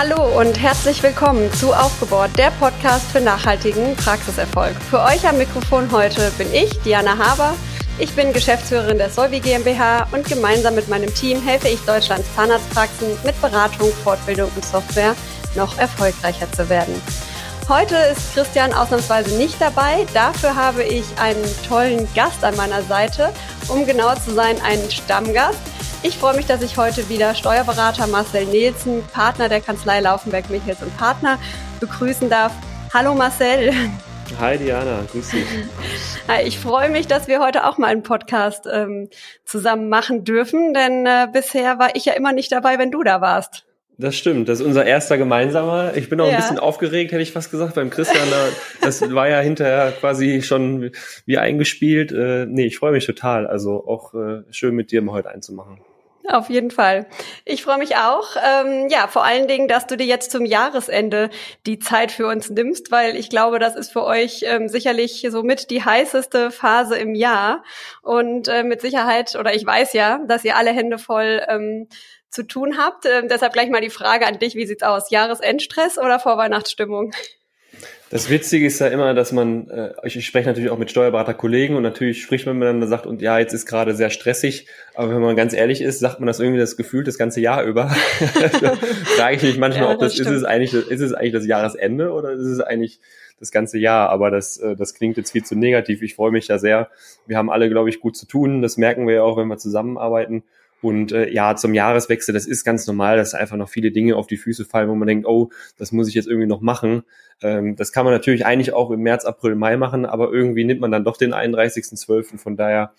Hallo und herzlich willkommen zu Aufgebohrt, der Podcast für nachhaltigen Praxiserfolg. Für euch am Mikrofon heute bin ich, Diana Haber. Ich bin Geschäftsführerin der Solvi GmbH und gemeinsam mit meinem Team helfe ich Deutschlands Zahnarztpraxen mit Beratung, Fortbildung und Software noch erfolgreicher zu werden. Heute ist Christian ausnahmsweise nicht dabei. Dafür habe ich einen tollen Gast an meiner Seite, um genau zu sein, einen Stammgast. Ich freue mich, dass ich heute wieder Steuerberater Marcel Nielsen, Partner der Kanzlei Laufenberg Michels und Partner, begrüßen darf. Hallo Marcel. Hi Diana, grüß dich. Hi, ich freue mich, dass wir heute auch mal einen Podcast ähm, zusammen machen dürfen, denn äh, bisher war ich ja immer nicht dabei, wenn du da warst. Das stimmt, das ist unser erster gemeinsamer. Ich bin auch ja. ein bisschen aufgeregt, hätte ich fast gesagt, beim Christian. das war ja hinterher quasi schon wie eingespielt. Äh, nee, ich freue mich total. Also auch äh, schön mit dir mal heute einzumachen. Auf jeden Fall. Ich freue mich auch. Ähm, ja, vor allen Dingen, dass du dir jetzt zum Jahresende die Zeit für uns nimmst, weil ich glaube, das ist für euch ähm, sicherlich somit die heißeste Phase im Jahr. Und äh, mit Sicherheit, oder ich weiß ja, dass ihr alle Hände voll ähm, zu tun habt. Ähm, deshalb gleich mal die Frage an dich, wie sieht's aus? Jahresendstress oder Vorweihnachtsstimmung? Das Witzige ist ja immer, dass man, äh, ich spreche natürlich auch mit Steuerberaterkollegen und natürlich spricht man miteinander und sagt, und ja, jetzt ist gerade sehr stressig, aber wenn man ganz ehrlich ist, sagt man das irgendwie das Gefühl das ganze Jahr über. frage ich mich manchmal, ja, ob das, das ist es eigentlich, ist es eigentlich das Jahresende oder ist es eigentlich das ganze Jahr, aber das, äh, das klingt jetzt viel zu negativ. Ich freue mich da sehr. Wir haben alle, glaube ich, gut zu tun. Das merken wir ja auch, wenn wir zusammenarbeiten. Und äh, ja, zum Jahreswechsel, das ist ganz normal, dass einfach noch viele Dinge auf die Füße fallen, wo man denkt, oh, das muss ich jetzt irgendwie noch machen. Ähm, das kann man natürlich eigentlich auch im März, April, Mai machen, aber irgendwie nimmt man dann doch den 31.12. Von daher,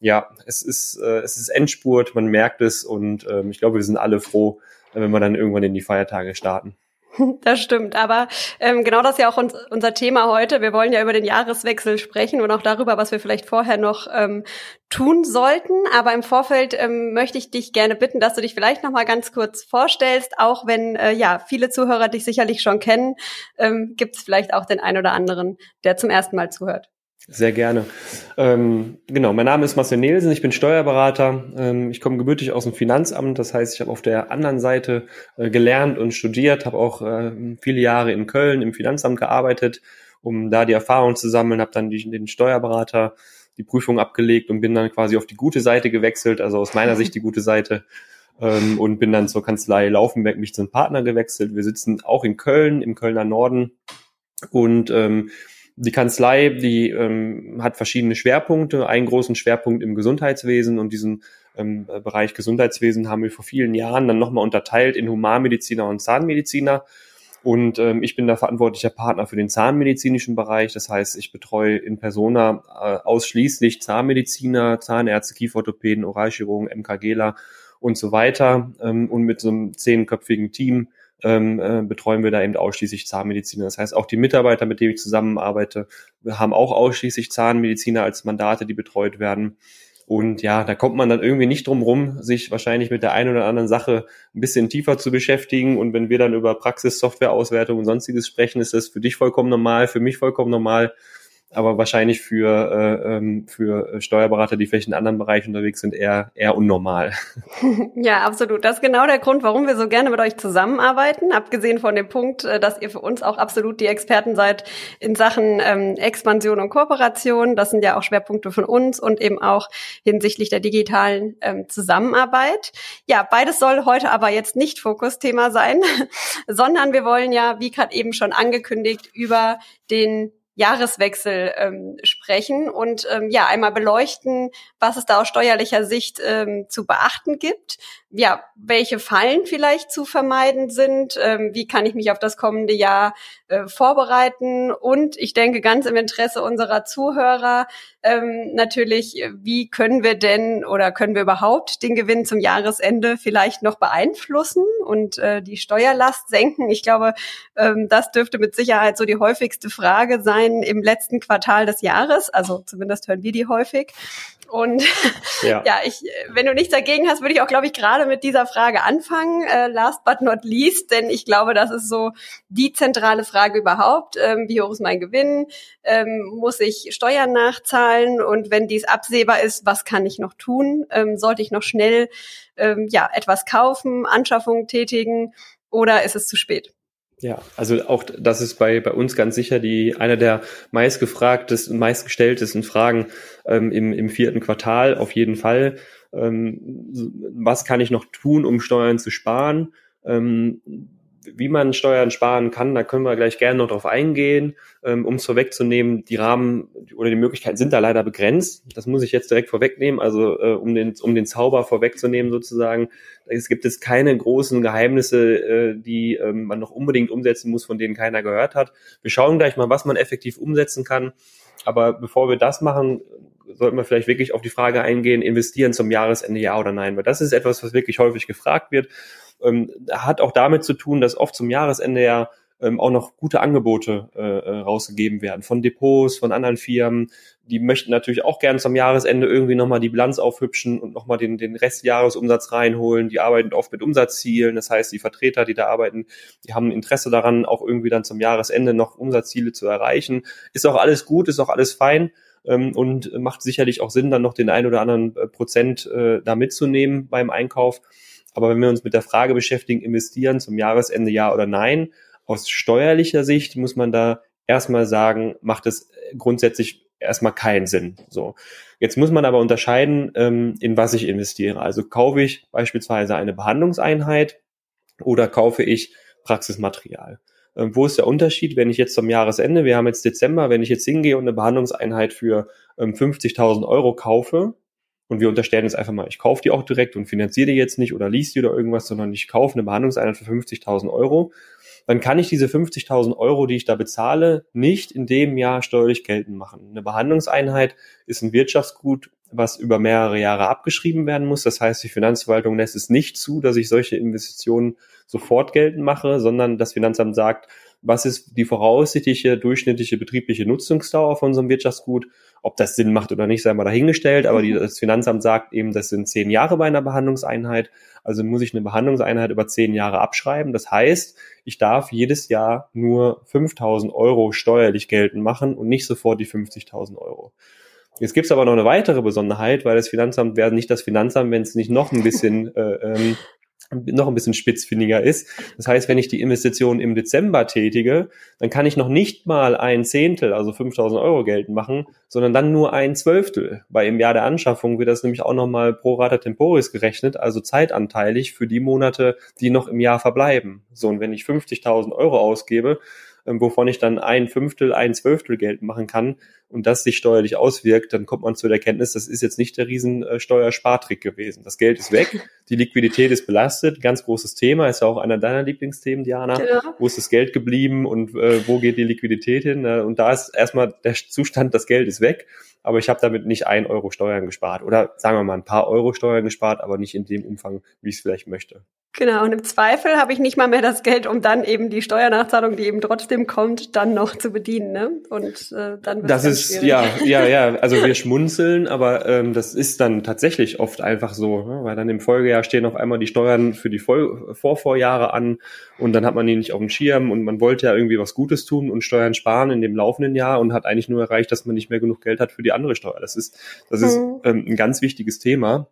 ja, es ist, äh, es ist Endspurt, man merkt es und ähm, ich glaube, wir sind alle froh, wenn wir dann irgendwann in die Feiertage starten. Das stimmt, aber ähm, genau das ist ja auch uns, unser Thema heute. Wir wollen ja über den Jahreswechsel sprechen und auch darüber, was wir vielleicht vorher noch ähm, tun sollten. Aber im Vorfeld ähm, möchte ich dich gerne bitten, dass du dich vielleicht noch mal ganz kurz vorstellst, auch wenn äh, ja viele Zuhörer dich sicherlich schon kennen, ähm, gibt es vielleicht auch den einen oder anderen, der zum ersten Mal zuhört. Sehr gerne. Ähm, genau, mein Name ist Marcel Nielsen, ich bin Steuerberater. Ähm, ich komme gebürtig aus dem Finanzamt, das heißt, ich habe auf der anderen Seite äh, gelernt und studiert, habe auch äh, viele Jahre in Köln im Finanzamt gearbeitet, um da die Erfahrung zu sammeln, habe dann die, den Steuerberater die Prüfung abgelegt und bin dann quasi auf die gute Seite gewechselt, also aus meiner Sicht die gute Seite. Ähm, und bin dann zur Kanzlei Laufenberg mich zum Partner gewechselt. Wir sitzen auch in Köln, im Kölner Norden und ähm, die Kanzlei, die ähm, hat verschiedene Schwerpunkte, einen großen Schwerpunkt im Gesundheitswesen und diesen ähm, Bereich Gesundheitswesen haben wir vor vielen Jahren dann nochmal unterteilt in Humanmediziner und Zahnmediziner. Und ähm, ich bin da verantwortlicher Partner für den zahnmedizinischen Bereich. Das heißt, ich betreue in Persona äh, ausschließlich Zahnmediziner, Zahnärzte, Kieferorthopäden, Oralchirurgen, MKGler und so weiter. Ähm, und mit so einem zehnköpfigen Team ähm, äh, betreuen wir da eben ausschließlich Zahnmediziner. Das heißt, auch die Mitarbeiter, mit denen ich zusammenarbeite, haben auch ausschließlich Zahnmediziner als Mandate, die betreut werden. Und ja, da kommt man dann irgendwie nicht drum rum, sich wahrscheinlich mit der einen oder anderen Sache ein bisschen tiefer zu beschäftigen. Und wenn wir dann über Praxis, Softwareauswertung und sonstiges sprechen, ist das für dich vollkommen normal, für mich vollkommen normal aber wahrscheinlich für, äh, ähm, für Steuerberater, die vielleicht in anderen Bereichen unterwegs sind, eher, eher unnormal. Ja, absolut. Das ist genau der Grund, warum wir so gerne mit euch zusammenarbeiten. Abgesehen von dem Punkt, äh, dass ihr für uns auch absolut die Experten seid in Sachen ähm, Expansion und Kooperation. Das sind ja auch Schwerpunkte von uns und eben auch hinsichtlich der digitalen ähm, Zusammenarbeit. Ja, beides soll heute aber jetzt nicht Fokusthema sein, sondern wir wollen ja, wie gerade eben schon angekündigt, über den Jahreswechsel ähm, sprechen und ähm, ja einmal beleuchten, was es da aus steuerlicher Sicht ähm, zu beachten gibt, ja welche Fallen vielleicht zu vermeiden sind, ähm, wie kann ich mich auf das kommende Jahr äh, vorbereiten und ich denke ganz im Interesse unserer Zuhörer ähm, natürlich, wie können wir denn oder können wir überhaupt den Gewinn zum Jahresende vielleicht noch beeinflussen und äh, die Steuerlast senken? Ich glaube, ähm, das dürfte mit Sicherheit so die häufigste Frage sein im letzten Quartal des Jahres. Also zumindest hören wir die häufig. Und ja. ja, ich, wenn du nichts dagegen hast, würde ich auch, glaube ich, gerade mit dieser Frage anfangen. Äh, last but not least, denn ich glaube, das ist so die zentrale Frage überhaupt. Ähm, wie hoch ist mein Gewinn? Ähm, muss ich Steuern nachzahlen? Und wenn dies absehbar ist, was kann ich noch tun? Ähm, sollte ich noch schnell ähm, ja etwas kaufen, Anschaffungen tätigen? oder ist es zu spät? Ja, also auch das ist bei, bei uns ganz sicher die eine der meistgefragtesten, meistgestelltesten Fragen ähm, im, im vierten Quartal auf jeden Fall. Ähm, was kann ich noch tun, um Steuern zu sparen? Ähm, wie man Steuern sparen kann, da können wir gleich gerne noch drauf eingehen. Ähm, um es vorwegzunehmen, die Rahmen oder die Möglichkeiten sind da leider begrenzt. Das muss ich jetzt direkt vorwegnehmen. Also äh, um, den, um den Zauber vorwegzunehmen sozusagen, es gibt es keine großen Geheimnisse, äh, die man noch unbedingt umsetzen muss, von denen keiner gehört hat. Wir schauen gleich mal, was man effektiv umsetzen kann. Aber bevor wir das machen, sollten wir vielleicht wirklich auf die Frage eingehen, investieren zum Jahresende ja oder nein, weil das ist etwas, was wirklich häufig gefragt wird ähm, hat auch damit zu tun, dass oft zum Jahresende ja ähm, auch noch gute Angebote äh, äh, rausgegeben werden von Depots, von anderen Firmen. Die möchten natürlich auch gerne zum Jahresende irgendwie nochmal die Bilanz aufhübschen und nochmal den, den Restjahresumsatz reinholen. Die arbeiten oft mit Umsatzzielen. Das heißt, die Vertreter, die da arbeiten, die haben Interesse daran, auch irgendwie dann zum Jahresende noch Umsatzziele zu erreichen. Ist auch alles gut, ist auch alles fein ähm, und macht sicherlich auch Sinn, dann noch den ein oder anderen äh, Prozent äh, da mitzunehmen beim Einkauf. Aber wenn wir uns mit der Frage beschäftigen, investieren zum Jahresende ja oder nein, aus steuerlicher Sicht muss man da erstmal sagen, macht es grundsätzlich erstmal keinen Sinn. So. Jetzt muss man aber unterscheiden, ähm, in was ich investiere. Also kaufe ich beispielsweise eine Behandlungseinheit oder kaufe ich Praxismaterial. Ähm, wo ist der Unterschied, wenn ich jetzt zum Jahresende, wir haben jetzt Dezember, wenn ich jetzt hingehe und eine Behandlungseinheit für ähm, 50.000 Euro kaufe, und wir unterstellen jetzt einfach mal, ich kaufe die auch direkt und finanziere die jetzt nicht oder liest die oder irgendwas, sondern ich kaufe eine Behandlungseinheit für 50.000 Euro. Dann kann ich diese 50.000 Euro, die ich da bezahle, nicht in dem Jahr steuerlich geltend machen. Eine Behandlungseinheit ist ein Wirtschaftsgut, was über mehrere Jahre abgeschrieben werden muss. Das heißt, die Finanzverwaltung lässt es nicht zu, dass ich solche Investitionen sofort geltend mache, sondern das Finanzamt sagt, was ist die voraussichtliche durchschnittliche betriebliche Nutzungsdauer von so einem Wirtschaftsgut. Ob das Sinn macht oder nicht, sei mal dahingestellt, aber die, mhm. das Finanzamt sagt eben, das sind zehn Jahre bei einer Behandlungseinheit. Also muss ich eine Behandlungseinheit über zehn Jahre abschreiben. Das heißt, ich darf jedes Jahr nur 5000 Euro steuerlich geltend machen und nicht sofort die 50.000 Euro. Jetzt gibt es aber noch eine weitere Besonderheit, weil das Finanzamt wäre nicht das Finanzamt, wenn es nicht noch ein bisschen äh, ähm, noch ein bisschen spitzfindiger ist. Das heißt, wenn ich die Investition im Dezember tätige, dann kann ich noch nicht mal ein Zehntel, also 5000 Euro geltend machen, sondern dann nur ein Zwölftel. Weil im Jahr der Anschaffung wird das nämlich auch nochmal pro rata temporis gerechnet, also zeitanteilig für die Monate, die noch im Jahr verbleiben. So, und wenn ich 50.000 Euro ausgebe, ähm, wovon ich dann ein Fünftel, ein Zwölftel Geld machen kann und das sich steuerlich auswirkt, dann kommt man zu der Erkenntnis, das ist jetzt nicht der riesen äh, Steuerspartrick gewesen. Das Geld ist weg, die Liquidität ist belastet, ganz großes Thema, ist ja auch einer deiner Lieblingsthemen, Diana. Ja. Wo ist das Geld geblieben und äh, wo geht die Liquidität hin? Äh, und da ist erstmal der Zustand, das Geld ist weg aber ich habe damit nicht ein Euro Steuern gespart oder sagen wir mal ein paar Euro Steuern gespart, aber nicht in dem Umfang, wie ich es vielleicht möchte. Genau, und im Zweifel habe ich nicht mal mehr das Geld, um dann eben die Steuernachzahlung, die eben trotzdem kommt, dann noch zu bedienen. Ne? Und äh, dann Das ist schwierig. ja, ja, ja. Also wir schmunzeln, aber ähm, das ist dann tatsächlich oft einfach so, ne? weil dann im Folgejahr stehen auf einmal die Steuern für die Voll Vorvorjahre an und dann hat man die nicht auf dem Schirm und man wollte ja irgendwie was Gutes tun und Steuern sparen in dem laufenden Jahr und hat eigentlich nur erreicht, dass man nicht mehr genug Geld hat für die andere Steuer. Das ist, das ist mhm. ähm, ein ganz wichtiges Thema.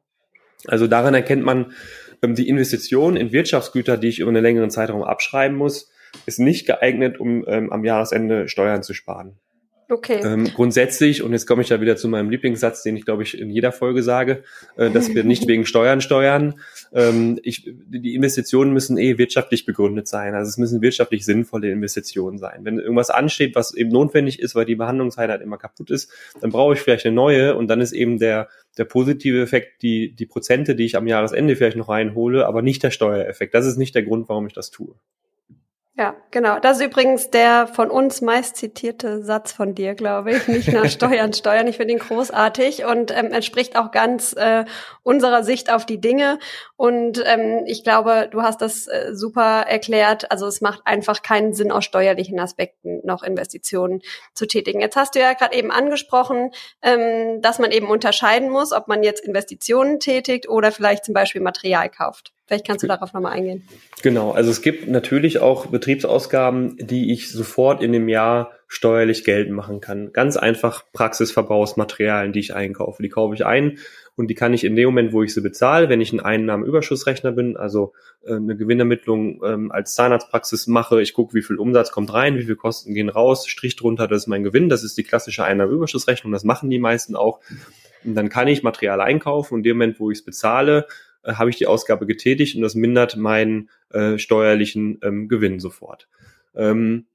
Also daran erkennt man, ähm, die Investition in Wirtschaftsgüter, die ich über einen längeren Zeitraum abschreiben muss, ist nicht geeignet, um ähm, am Jahresende Steuern zu sparen. Okay. Ähm, grundsätzlich, und jetzt komme ich da wieder zu meinem Lieblingssatz, den ich glaube ich in jeder Folge sage, äh, dass wir nicht wegen Steuern steuern. Ähm, ich, die Investitionen müssen eh wirtschaftlich begründet sein. Also es müssen wirtschaftlich sinnvolle Investitionen sein. Wenn irgendwas ansteht, was eben notwendig ist, weil die Behandlungszeit halt immer kaputt ist, dann brauche ich vielleicht eine neue und dann ist eben der, der positive Effekt die, die Prozente, die ich am Jahresende vielleicht noch reinhole, aber nicht der Steuereffekt. Das ist nicht der Grund, warum ich das tue. Ja, genau. Das ist übrigens der von uns meist zitierte Satz von dir, glaube ich. Nicht nach Steuern steuern. Ich finde ihn großartig und ähm, entspricht auch ganz äh, unserer Sicht auf die Dinge. Und ähm, ich glaube, du hast das äh, super erklärt. Also es macht einfach keinen Sinn, aus steuerlichen Aspekten noch Investitionen zu tätigen. Jetzt hast du ja gerade eben angesprochen, ähm, dass man eben unterscheiden muss, ob man jetzt Investitionen tätigt oder vielleicht zum Beispiel Material kauft. Vielleicht kannst du darauf nochmal eingehen. Genau, also es gibt natürlich auch Betriebsausgaben, die ich sofort in dem Jahr steuerlich geltend machen kann. Ganz einfach Praxisverbrauchsmaterialien, die ich einkaufe. Die kaufe ich ein und die kann ich in dem Moment, wo ich sie bezahle, wenn ich ein Einnahmenüberschussrechner bin, also äh, eine Gewinnermittlung ähm, als Zahnarztpraxis mache, ich gucke, wie viel Umsatz kommt rein, wie viel Kosten gehen raus, Strich drunter, das ist mein Gewinn, das ist die klassische Einnahmenüberschussrechnung, das machen die meisten auch. Und dann kann ich Material einkaufen und in dem Moment, wo ich es bezahle, äh, habe ich die Ausgabe getätigt und das mindert meinen äh, steuerlichen ähm, Gewinn sofort. Ähm,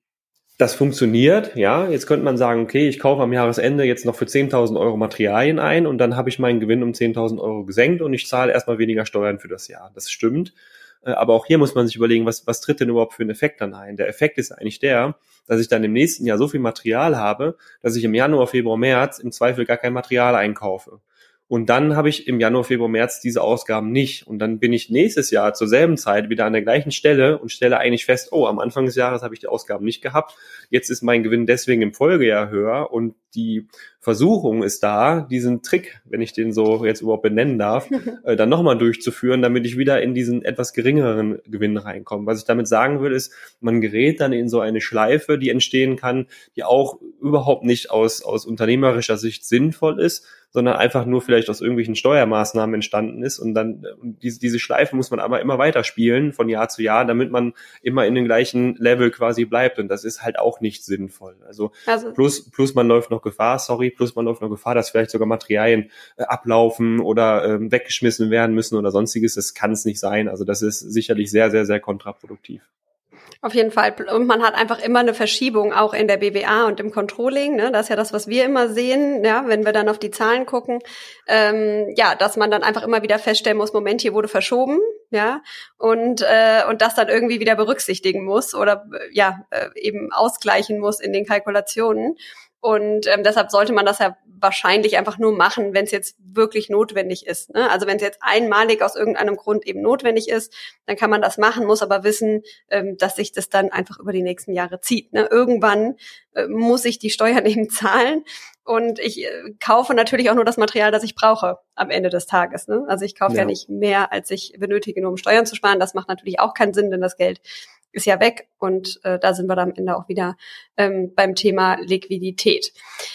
das funktioniert, ja. Jetzt könnte man sagen, okay, ich kaufe am Jahresende jetzt noch für 10.000 Euro Materialien ein und dann habe ich meinen Gewinn um 10.000 Euro gesenkt und ich zahle erstmal weniger Steuern für das Jahr. Das stimmt. Äh, aber auch hier muss man sich überlegen, was, was tritt denn überhaupt für einen Effekt dann ein? Der Effekt ist eigentlich der, dass ich dann im nächsten Jahr so viel Material habe, dass ich im Januar, Februar, März im Zweifel gar kein Material einkaufe. Und dann habe ich im Januar, Februar, März diese Ausgaben nicht. Und dann bin ich nächstes Jahr zur selben Zeit wieder an der gleichen Stelle und stelle eigentlich fest, oh, am Anfang des Jahres habe ich die Ausgaben nicht gehabt. Jetzt ist mein Gewinn deswegen im Folgejahr höher und die Versuchung ist da, diesen Trick, wenn ich den so jetzt überhaupt benennen darf, äh, dann nochmal durchzuführen, damit ich wieder in diesen etwas geringeren Gewinn reinkomme. Was ich damit sagen will, ist, man gerät dann in so eine Schleife, die entstehen kann, die auch überhaupt nicht aus, aus unternehmerischer Sicht sinnvoll ist, sondern einfach nur vielleicht aus irgendwelchen Steuermaßnahmen entstanden ist. Und dann und diese, diese Schleife muss man aber immer weiter spielen von Jahr zu Jahr, damit man immer in den gleichen Level quasi bleibt. Und das ist halt auch nicht sinnvoll. Also, also plus, plus man läuft noch Gefahr, sorry, plus man läuft noch Gefahr, dass vielleicht sogar Materialien äh, ablaufen oder ähm, weggeschmissen werden müssen oder sonstiges. Das kann es nicht sein. Also das ist sicherlich sehr, sehr, sehr kontraproduktiv. Auf jeden Fall. Und man hat einfach immer eine Verschiebung auch in der BWA und im Controlling. Ne? Das ist ja das, was wir immer sehen, ja, wenn wir dann auf die Zahlen gucken. Ähm, ja, dass man dann einfach immer wieder feststellen muss, Moment, hier wurde verschoben, ja, und äh, und das dann irgendwie wieder berücksichtigen muss oder äh, ja äh, eben ausgleichen muss in den Kalkulationen. Und ähm, deshalb sollte man das ja wahrscheinlich einfach nur machen, wenn es jetzt wirklich notwendig ist. Ne? Also wenn es jetzt einmalig aus irgendeinem Grund eben notwendig ist, dann kann man das machen, muss aber wissen, ähm, dass sich das dann einfach über die nächsten Jahre zieht. Ne? Irgendwann äh, muss ich die Steuern eben zahlen und ich äh, kaufe natürlich auch nur das Material, das ich brauche am Ende des Tages. Ne? Also ich kaufe ja. ja nicht mehr, als ich benötige, nur um Steuern zu sparen. Das macht natürlich auch keinen Sinn, denn das Geld ist ja weg und äh, da sind wir dann am Ende auch wieder ähm, beim Thema Liquidität.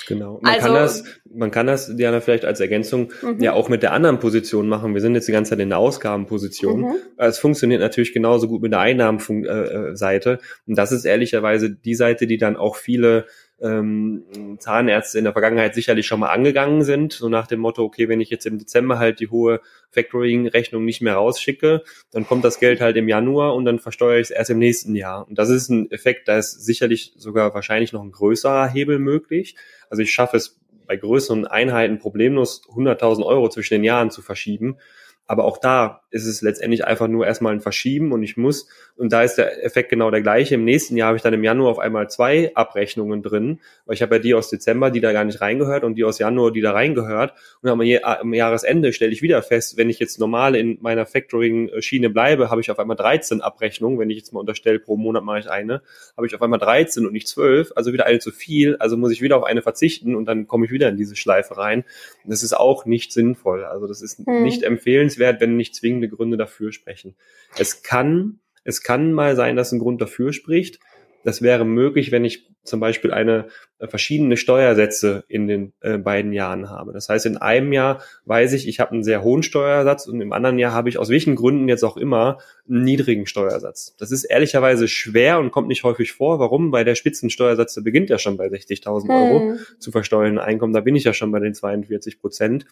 Genau. Man also, kann das, man kann das, Diana, vielleicht als Ergänzung mhm. ja auch mit der anderen Position machen. Wir sind jetzt die ganze Zeit in der Ausgabenposition. Mhm. Es funktioniert natürlich genauso gut mit der Einnahmenseite. Äh, äh, und das ist ehrlicherweise die Seite, die dann auch viele ähm, Zahnärzte in der Vergangenheit sicherlich schon mal angegangen sind, so nach dem Motto, okay, wenn ich jetzt im Dezember halt die hohe Factoring-Rechnung nicht mehr rausschicke, dann kommt das Geld halt im Januar und dann versteuere ich es erst im nächsten Jahr. Und das ist ein Effekt, da ist sicherlich sogar wahrscheinlich noch ein größerer Hebel möglich. Also ich schaffe es bei größeren Einheiten problemlos 100.000 Euro zwischen den Jahren zu verschieben. Aber auch da ist es letztendlich einfach nur erstmal ein Verschieben und ich muss, und da ist der Effekt genau der gleiche. Im nächsten Jahr habe ich dann im Januar auf einmal zwei Abrechnungen drin, weil ich habe ja die aus Dezember, die da gar nicht reingehört und die aus Januar, die da reingehört. Und am, am Jahresende stelle ich wieder fest, wenn ich jetzt normal in meiner Factoring-Schiene bleibe, habe ich auf einmal 13 Abrechnungen. Wenn ich jetzt mal unterstelle, pro Monat mache ich eine, habe ich auf einmal 13 und nicht 12, also wieder eine zu viel. Also muss ich wieder auf eine verzichten und dann komme ich wieder in diese Schleife rein. Das ist auch nicht sinnvoll. Also das ist hm. nicht empfehlenswert empfehlenswert, wenn nicht zwingende Gründe dafür sprechen. Es kann, es kann mal sein, dass ein Grund dafür spricht. Das wäre möglich, wenn ich zum Beispiel eine äh, verschiedene Steuersätze in den äh, beiden Jahren habe. Das heißt, in einem Jahr weiß ich, ich habe einen sehr hohen Steuersatz und im anderen Jahr habe ich aus welchen Gründen jetzt auch immer einen niedrigen Steuersatz. Das ist ehrlicherweise schwer und kommt nicht häufig vor. Warum? Weil der Spitzensteuersatz der beginnt ja schon bei 60.000 Euro hm. zu versteuernden Einkommen. Da bin ich ja schon bei den 42 Prozent.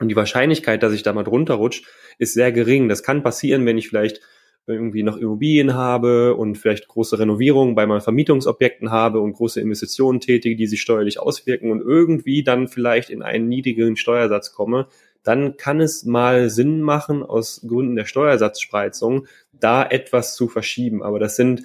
Und die Wahrscheinlichkeit, dass ich da mal drunter rutsche, ist sehr gering. Das kann passieren, wenn ich vielleicht irgendwie noch Immobilien habe und vielleicht große Renovierungen bei meinen Vermietungsobjekten habe und große Investitionen tätige, die sich steuerlich auswirken und irgendwie dann vielleicht in einen niedrigeren Steuersatz komme, dann kann es mal Sinn machen, aus Gründen der Steuersatzspreizung da etwas zu verschieben. Aber das sind,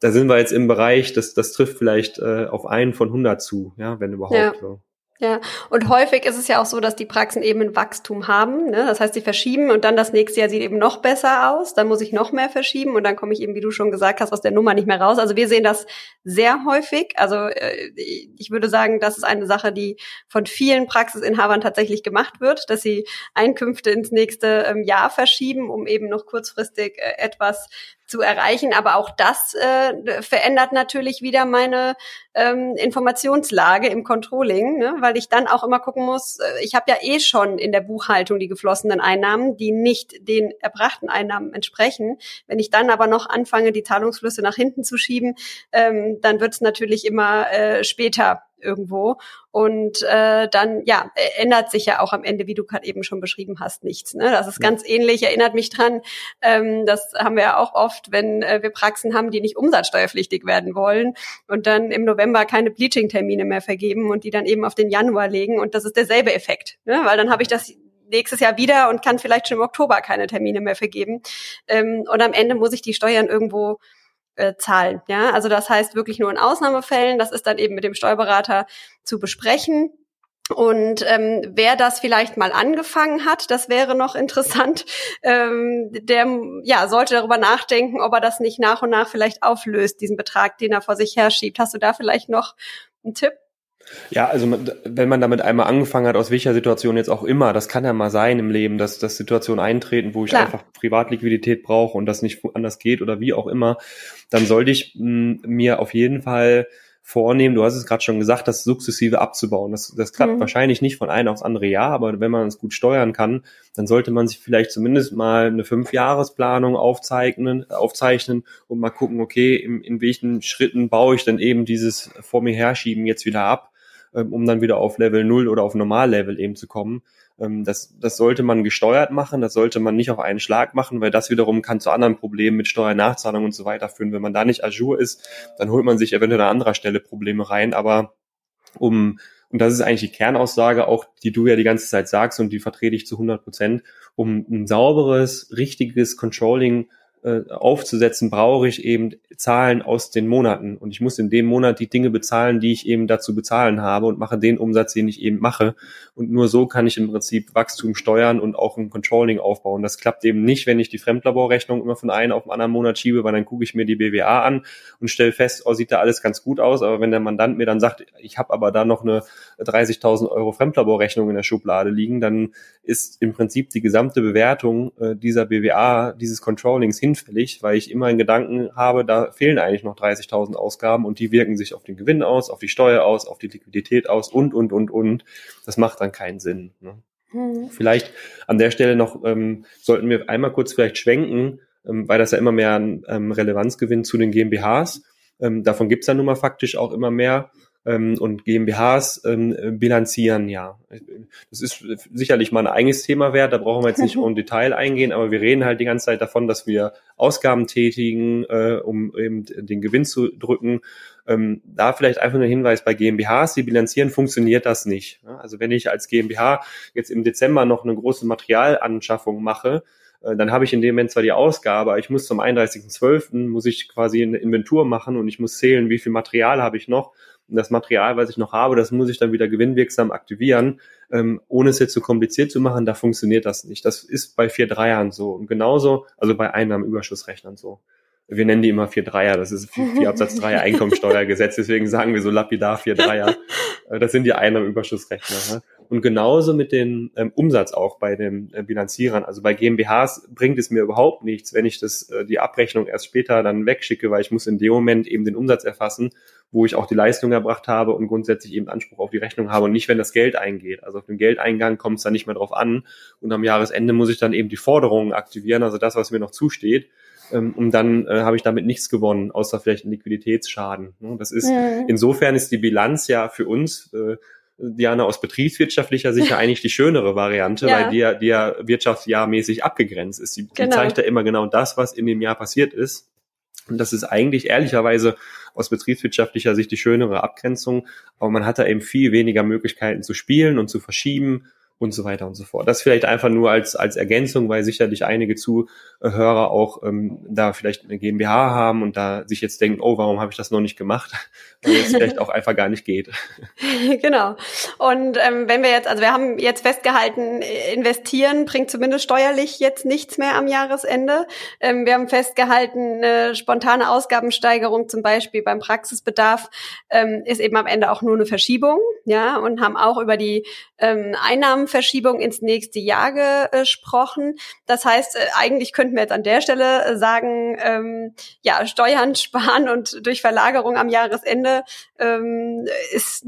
da sind wir jetzt im Bereich, das, das trifft vielleicht äh, auf einen von 100 zu, ja, wenn überhaupt ja. so. Ja, und häufig ist es ja auch so, dass die Praxen eben ein Wachstum haben. Ne? Das heißt, sie verschieben und dann das nächste Jahr sieht eben noch besser aus. Dann muss ich noch mehr verschieben und dann komme ich eben, wie du schon gesagt hast, aus der Nummer nicht mehr raus. Also wir sehen das sehr häufig. Also äh, ich würde sagen, das ist eine Sache, die von vielen Praxisinhabern tatsächlich gemacht wird, dass sie Einkünfte ins nächste ähm, Jahr verschieben, um eben noch kurzfristig äh, etwas zu erreichen. Aber auch das äh, verändert natürlich wieder meine ähm, Informationslage im Controlling, ne? weil ich dann auch immer gucken muss, äh, ich habe ja eh schon in der Buchhaltung die geflossenen Einnahmen, die nicht den erbrachten Einnahmen entsprechen. Wenn ich dann aber noch anfange, die Zahlungsflüsse nach hinten zu schieben, ähm, dann wird es natürlich immer äh, später irgendwo. Und äh, dann, ja, ändert sich ja auch am Ende, wie du gerade eben schon beschrieben hast, nichts. Ne? Das ist ganz ähnlich, erinnert mich dran, ähm, das haben wir ja auch oft, wenn äh, wir Praxen haben, die nicht umsatzsteuerpflichtig werden wollen und dann im November keine Bleaching-Termine mehr vergeben und die dann eben auf den Januar legen. Und das ist derselbe Effekt, ne? weil dann habe ich das nächstes Jahr wieder und kann vielleicht schon im Oktober keine Termine mehr vergeben. Ähm, und am Ende muss ich die Steuern irgendwo äh, zahlen. Ja, also das heißt wirklich nur in Ausnahmefällen. Das ist dann eben mit dem Steuerberater zu besprechen. Und ähm, wer das vielleicht mal angefangen hat, das wäre noch interessant, ähm, der ja sollte darüber nachdenken, ob er das nicht nach und nach vielleicht auflöst, diesen Betrag, den er vor sich herschiebt. Hast du da vielleicht noch einen Tipp? Ja, also wenn man damit einmal angefangen hat, aus welcher Situation jetzt auch immer, das kann ja mal sein im Leben, dass, dass Situationen eintreten, wo ich Klar. einfach Privatliquidität brauche und das nicht anders geht oder wie auch immer, dann sollte ich mh, mir auf jeden Fall vornehmen, du hast es gerade schon gesagt, das sukzessive abzubauen. Das, das klappt mhm. wahrscheinlich nicht von einem aufs andere Jahr, aber wenn man es gut steuern kann, dann sollte man sich vielleicht zumindest mal eine Fünfjahresplanung aufzeichnen, aufzeichnen und mal gucken, okay, in, in welchen Schritten baue ich denn eben dieses vor mir herschieben jetzt wieder ab ähm, um dann wieder auf Level 0 oder auf Normallevel eben zu kommen. Ähm, das, das sollte man gesteuert machen, das sollte man nicht auf einen Schlag machen, weil das wiederum kann zu anderen Problemen mit Steuernachzahlung und so weiter führen. Wenn man da nicht Azure ist, dann holt man sich eventuell an anderer Stelle Probleme rein, aber um und das ist eigentlich die Kernaussage, auch die du ja die ganze Zeit sagst und die vertrete ich zu 100 Prozent, um ein sauberes, richtiges Controlling aufzusetzen, brauche ich eben Zahlen aus den Monaten. Und ich muss in dem Monat die Dinge bezahlen, die ich eben dazu bezahlen habe und mache den Umsatz, den ich eben mache. Und nur so kann ich im Prinzip Wachstum steuern und auch ein Controlling aufbauen. Das klappt eben nicht, wenn ich die Fremdlaborrechnung immer von einem auf den anderen Monat schiebe, weil dann gucke ich mir die BWA an und stelle fest, oh, sieht da alles ganz gut aus. Aber wenn der Mandant mir dann sagt, ich habe aber da noch eine 30.000 Euro Fremdlaborrechnung in der Schublade liegen, dann ist im Prinzip die gesamte Bewertung äh, dieser BWA, dieses Controllings hinfällig, weil ich immer einen Gedanken habe, da fehlen eigentlich noch 30.000 Ausgaben und die wirken sich auf den Gewinn aus, auf die Steuer aus, auf die Liquidität aus und, und, und, und. Das macht dann keinen Sinn. Ne? Hm. Vielleicht an der Stelle noch ähm, sollten wir einmal kurz vielleicht schwenken, ähm, weil das ja immer mehr an ähm, Relevanz gewinnt zu den GmbHs. Ähm, davon gibt's ja nun mal faktisch auch immer mehr ähm, und GmbHs ähm, bilanzieren, ja. Das ist sicherlich mal ein eigenes Thema wert, da brauchen wir jetzt nicht im Detail eingehen, aber wir reden halt die ganze Zeit davon, dass wir Ausgaben tätigen, äh, um eben den Gewinn zu drücken. Ähm, da vielleicht einfach nur ein Hinweis bei GmbHs, die bilanzieren, funktioniert das nicht. Also wenn ich als GmbH jetzt im Dezember noch eine große Materialanschaffung mache, äh, dann habe ich in dem Moment zwar die Ausgabe, aber ich muss zum 31.12. muss ich quasi eine Inventur machen und ich muss zählen, wie viel Material habe ich noch das Material, was ich noch habe, das muss ich dann wieder gewinnwirksam aktivieren, ähm, ohne es jetzt zu so kompliziert zu machen, da funktioniert das nicht. Das ist bei vier Dreiern so. Und genauso, also bei Einnahmenüberschussrechnern so. Wir nennen die immer vier Dreier, das ist vier Absatz Dreier Einkommensteuergesetz, deswegen sagen wir so lapidar vier Dreier. Äh, das sind die Einnahmenüberschussrechner. Ne? Und genauso mit dem ähm, Umsatz auch bei den äh, Bilanzierern. Also bei GmbHs bringt es mir überhaupt nichts, wenn ich das, äh, die Abrechnung erst später dann wegschicke, weil ich muss in dem Moment eben den Umsatz erfassen, wo ich auch die Leistung erbracht habe und grundsätzlich eben Anspruch auf die Rechnung habe und nicht, wenn das Geld eingeht. Also auf den Geldeingang kommt es dann nicht mehr drauf an. Und am Jahresende muss ich dann eben die Forderungen aktivieren, also das, was mir noch zusteht ähm, und dann äh, habe ich damit nichts gewonnen, außer vielleicht einen Liquiditätsschaden. Ne? Das ist insofern ist die Bilanz ja für uns äh, Diana, aus betriebswirtschaftlicher Sicht ja eigentlich die schönere Variante, ja. weil die ja, die ja wirtschaftsjahrmäßig abgegrenzt ist. Die, die genau. zeigt ja immer genau das, was in dem Jahr passiert ist. Und das ist eigentlich ehrlicherweise aus betriebswirtschaftlicher Sicht die schönere Abgrenzung. Aber man hat da eben viel weniger Möglichkeiten zu spielen und zu verschieben und so weiter und so fort. Das vielleicht einfach nur als, als Ergänzung, weil sicherlich einige Zuhörer auch ähm, da vielleicht eine GmbH haben und da sich jetzt denken, oh, warum habe ich das noch nicht gemacht? Weil es vielleicht auch einfach gar nicht geht. Genau. Und ähm, wenn wir jetzt, also wir haben jetzt festgehalten, investieren bringt zumindest steuerlich jetzt nichts mehr am Jahresende. Ähm, wir haben festgehalten, eine spontane Ausgabensteigerung zum Beispiel beim Praxisbedarf ähm, ist eben am Ende auch nur eine Verschiebung, ja, und haben auch über die ähm, Einnahmen Einnahmenverschiebung ins nächste Jahr gesprochen. Das heißt, äh, eigentlich könnten wir jetzt an der Stelle äh, sagen, ähm, ja, Steuern sparen und durch Verlagerung am Jahresende ähm, ist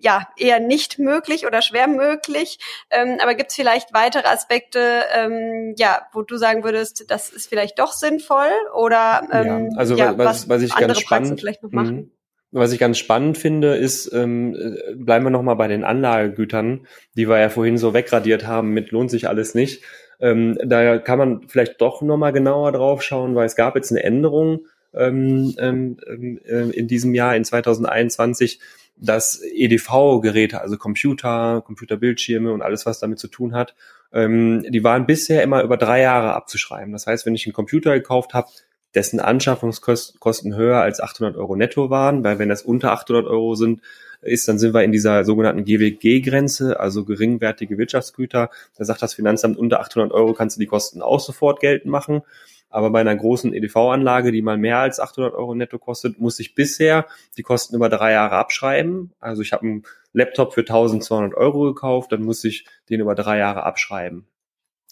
ja eher nicht möglich oder schwer möglich. Ähm, aber gibt es vielleicht weitere Aspekte, ähm, ja, wo du sagen würdest, das ist vielleicht doch sinnvoll oder ähm, ja, also ja, was, was, was ich ganz spannend vielleicht noch machen? Was ich ganz spannend finde, ist, ähm, äh, bleiben wir nochmal bei den Anlagegütern, die wir ja vorhin so wegradiert haben mit lohnt sich alles nicht. Ähm, da kann man vielleicht doch nochmal genauer drauf schauen, weil es gab jetzt eine Änderung ähm, ähm, äh, in diesem Jahr, in 2021, dass EDV-Geräte, also Computer, Computerbildschirme und alles, was damit zu tun hat, ähm, die waren bisher immer über drei Jahre abzuschreiben. Das heißt, wenn ich einen Computer gekauft habe, dessen Anschaffungskosten höher als 800 Euro netto waren, weil wenn das unter 800 Euro sind, ist, dann sind wir in dieser sogenannten GWG-Grenze, also geringwertige Wirtschaftsgüter. Da sagt das Finanzamt, unter 800 Euro kannst du die Kosten auch sofort geltend machen. Aber bei einer großen EDV-Anlage, die mal mehr als 800 Euro netto kostet, muss ich bisher die Kosten über drei Jahre abschreiben. Also ich habe einen Laptop für 1200 Euro gekauft, dann muss ich den über drei Jahre abschreiben.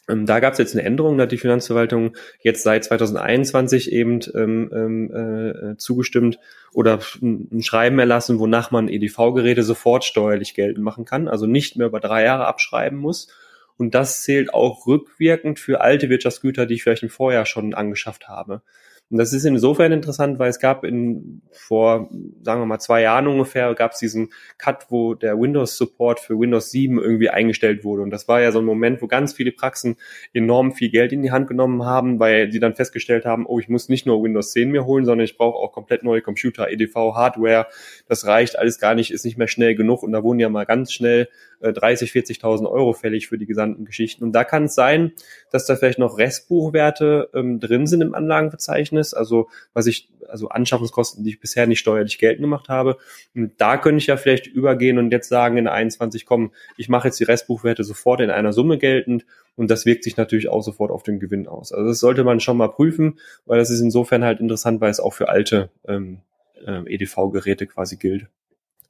Ähm, da gab es jetzt eine Änderung, da hat die Finanzverwaltung jetzt seit 2021 eben ähm, ähm, äh, zugestimmt oder ein Schreiben erlassen, wonach man EDV-Geräte sofort steuerlich geltend machen kann, also nicht mehr über drei Jahre abschreiben muss. Und das zählt auch rückwirkend für alte Wirtschaftsgüter, die ich vielleicht im Vorjahr schon angeschafft habe. Und das ist insofern interessant, weil es gab in vor, sagen wir mal, zwei Jahren ungefähr, gab es diesen Cut, wo der Windows-Support für Windows 7 irgendwie eingestellt wurde. Und das war ja so ein Moment, wo ganz viele Praxen enorm viel Geld in die Hand genommen haben, weil sie dann festgestellt haben, oh, ich muss nicht nur Windows 10 mir holen, sondern ich brauche auch komplett neue Computer, EDV, Hardware. Das reicht alles gar nicht, ist nicht mehr schnell genug. Und da wurden ja mal ganz schnell 30, äh, 40.000 Euro fällig für die gesamten Geschichten. Und da kann es sein, dass da vielleicht noch Restbuchwerte ähm, drin sind im Anlagenverzeichnis, also was ich, also Anschaffungskosten, die ich bisher nicht steuerlich geltend gemacht habe. Und da könnte ich ja vielleicht übergehen und jetzt sagen in 21, komm, ich mache jetzt die Restbuchwerte sofort in einer Summe geltend und das wirkt sich natürlich auch sofort auf den Gewinn aus. Also das sollte man schon mal prüfen, weil das ist insofern halt interessant, weil es auch für alte ähm, äh, EDV-Geräte quasi gilt.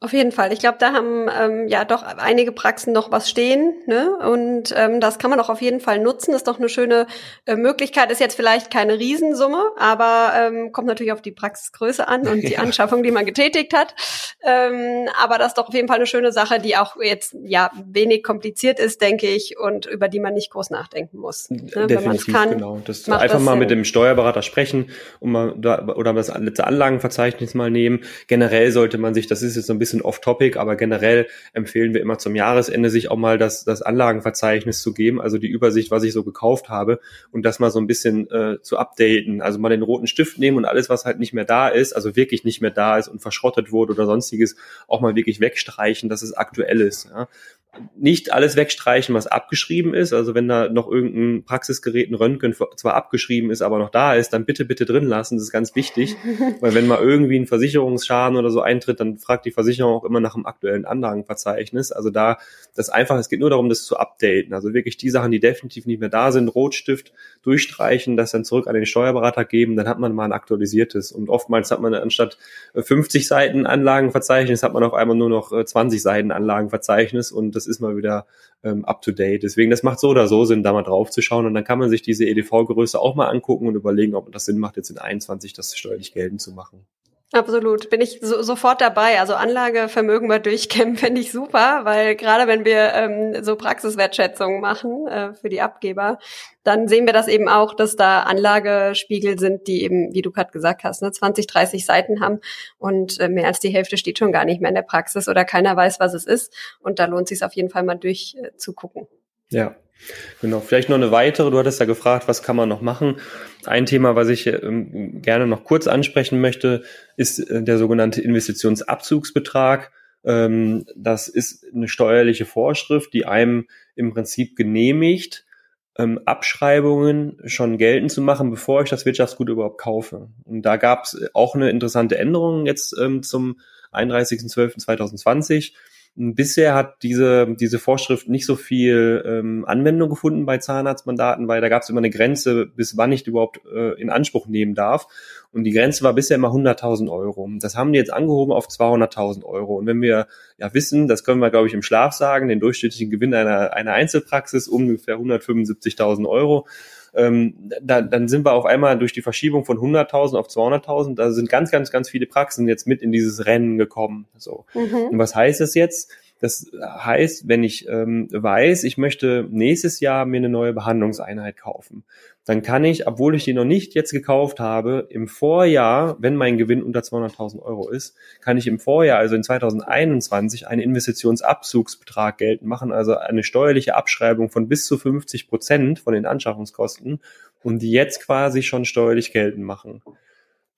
Auf jeden Fall. Ich glaube, da haben ähm, ja doch einige Praxen noch was stehen. Ne? Und ähm, das kann man auch auf jeden Fall nutzen. Das ist doch eine schöne äh, Möglichkeit. Ist jetzt vielleicht keine Riesensumme, aber ähm, kommt natürlich auf die Praxisgröße an und die ja. Anschaffung, die man getätigt hat. Ähm, aber das ist doch auf jeden Fall eine schöne Sache, die auch jetzt ja wenig kompliziert ist, denke ich, und über die man nicht groß nachdenken muss. Ne? Definitiv, kann, genau. Das einfach das mal Sinn. mit dem Steuerberater sprechen und mal da, oder das letzte Anlagenverzeichnis mal nehmen. Generell sollte man sich, das ist jetzt so ein bisschen bisschen off-topic, aber generell empfehlen wir immer zum Jahresende sich auch mal das, das Anlagenverzeichnis zu geben, also die Übersicht, was ich so gekauft habe und das mal so ein bisschen äh, zu updaten. Also mal den roten Stift nehmen und alles, was halt nicht mehr da ist, also wirklich nicht mehr da ist und verschrottet wurde oder sonstiges, auch mal wirklich wegstreichen, dass es aktuell ist. Ja nicht alles wegstreichen, was abgeschrieben ist. Also wenn da noch irgendein Praxisgerät, ein Röntgen zwar abgeschrieben ist, aber noch da ist, dann bitte, bitte drin lassen. Das ist ganz wichtig. Weil wenn mal irgendwie ein Versicherungsschaden oder so eintritt, dann fragt die Versicherung auch immer nach dem aktuellen Anlagenverzeichnis. Also da, das einfach, es geht nur darum, das zu updaten. Also wirklich die Sachen, die definitiv nicht mehr da sind, Rotstift durchstreichen, das dann zurück an den Steuerberater geben, dann hat man mal ein aktualisiertes. Und oftmals hat man anstatt 50 Seiten Anlagenverzeichnis, hat man auf einmal nur noch 20 Seiten Anlagenverzeichnis und das ist mal wieder ähm, up to date. Deswegen, das macht so oder so Sinn, da mal drauf zu schauen und dann kann man sich diese EDV-Größe auch mal angucken und überlegen, ob das Sinn macht, jetzt in 21 das steuerlich geltend zu machen. Absolut, bin ich so, sofort dabei. Also Anlagevermögen mal durchkämmen finde ich super, weil gerade wenn wir ähm, so Praxiswertschätzungen machen äh, für die Abgeber, dann sehen wir das eben auch, dass da Anlagespiegel sind, die eben, wie du gerade gesagt hast, ne, 20, 30 Seiten haben und äh, mehr als die Hälfte steht schon gar nicht mehr in der Praxis oder keiner weiß, was es ist. Und da lohnt es sich auf jeden Fall mal durchzugucken. Äh, ja, Genau, vielleicht noch eine weitere. Du hattest ja gefragt, was kann man noch machen. Ein Thema, was ich ähm, gerne noch kurz ansprechen möchte, ist äh, der sogenannte Investitionsabzugsbetrag. Ähm, das ist eine steuerliche Vorschrift, die einem im Prinzip genehmigt, ähm, Abschreibungen schon geltend zu machen, bevor ich das Wirtschaftsgut überhaupt kaufe. Und da gab es auch eine interessante Änderung jetzt ähm, zum 31.12.2020 Bisher hat diese, diese Vorschrift nicht so viel ähm, Anwendung gefunden bei Zahnarztmandaten, weil da gab es immer eine Grenze, bis wann ich überhaupt äh, in Anspruch nehmen darf. Und die Grenze war bisher immer 100.000 Euro. Das haben die jetzt angehoben auf 200.000 Euro. Und wenn wir ja wissen, das können wir, glaube ich, im Schlaf sagen, den durchschnittlichen Gewinn einer, einer Einzelpraxis ungefähr 175.000 Euro, ähm, da, dann sind wir auf einmal durch die Verschiebung von 100.000 auf 200.000, da sind ganz, ganz, ganz viele Praxen jetzt mit in dieses Rennen gekommen. So. Mhm. Und was heißt das jetzt? Das heißt, wenn ich ähm, weiß, ich möchte nächstes Jahr mir eine neue Behandlungseinheit kaufen, dann kann ich, obwohl ich die noch nicht jetzt gekauft habe, im Vorjahr, wenn mein Gewinn unter 200.000 Euro ist, kann ich im Vorjahr, also in 2021, einen Investitionsabzugsbetrag geltend machen, also eine steuerliche Abschreibung von bis zu 50 Prozent von den Anschaffungskosten und die jetzt quasi schon steuerlich geltend machen.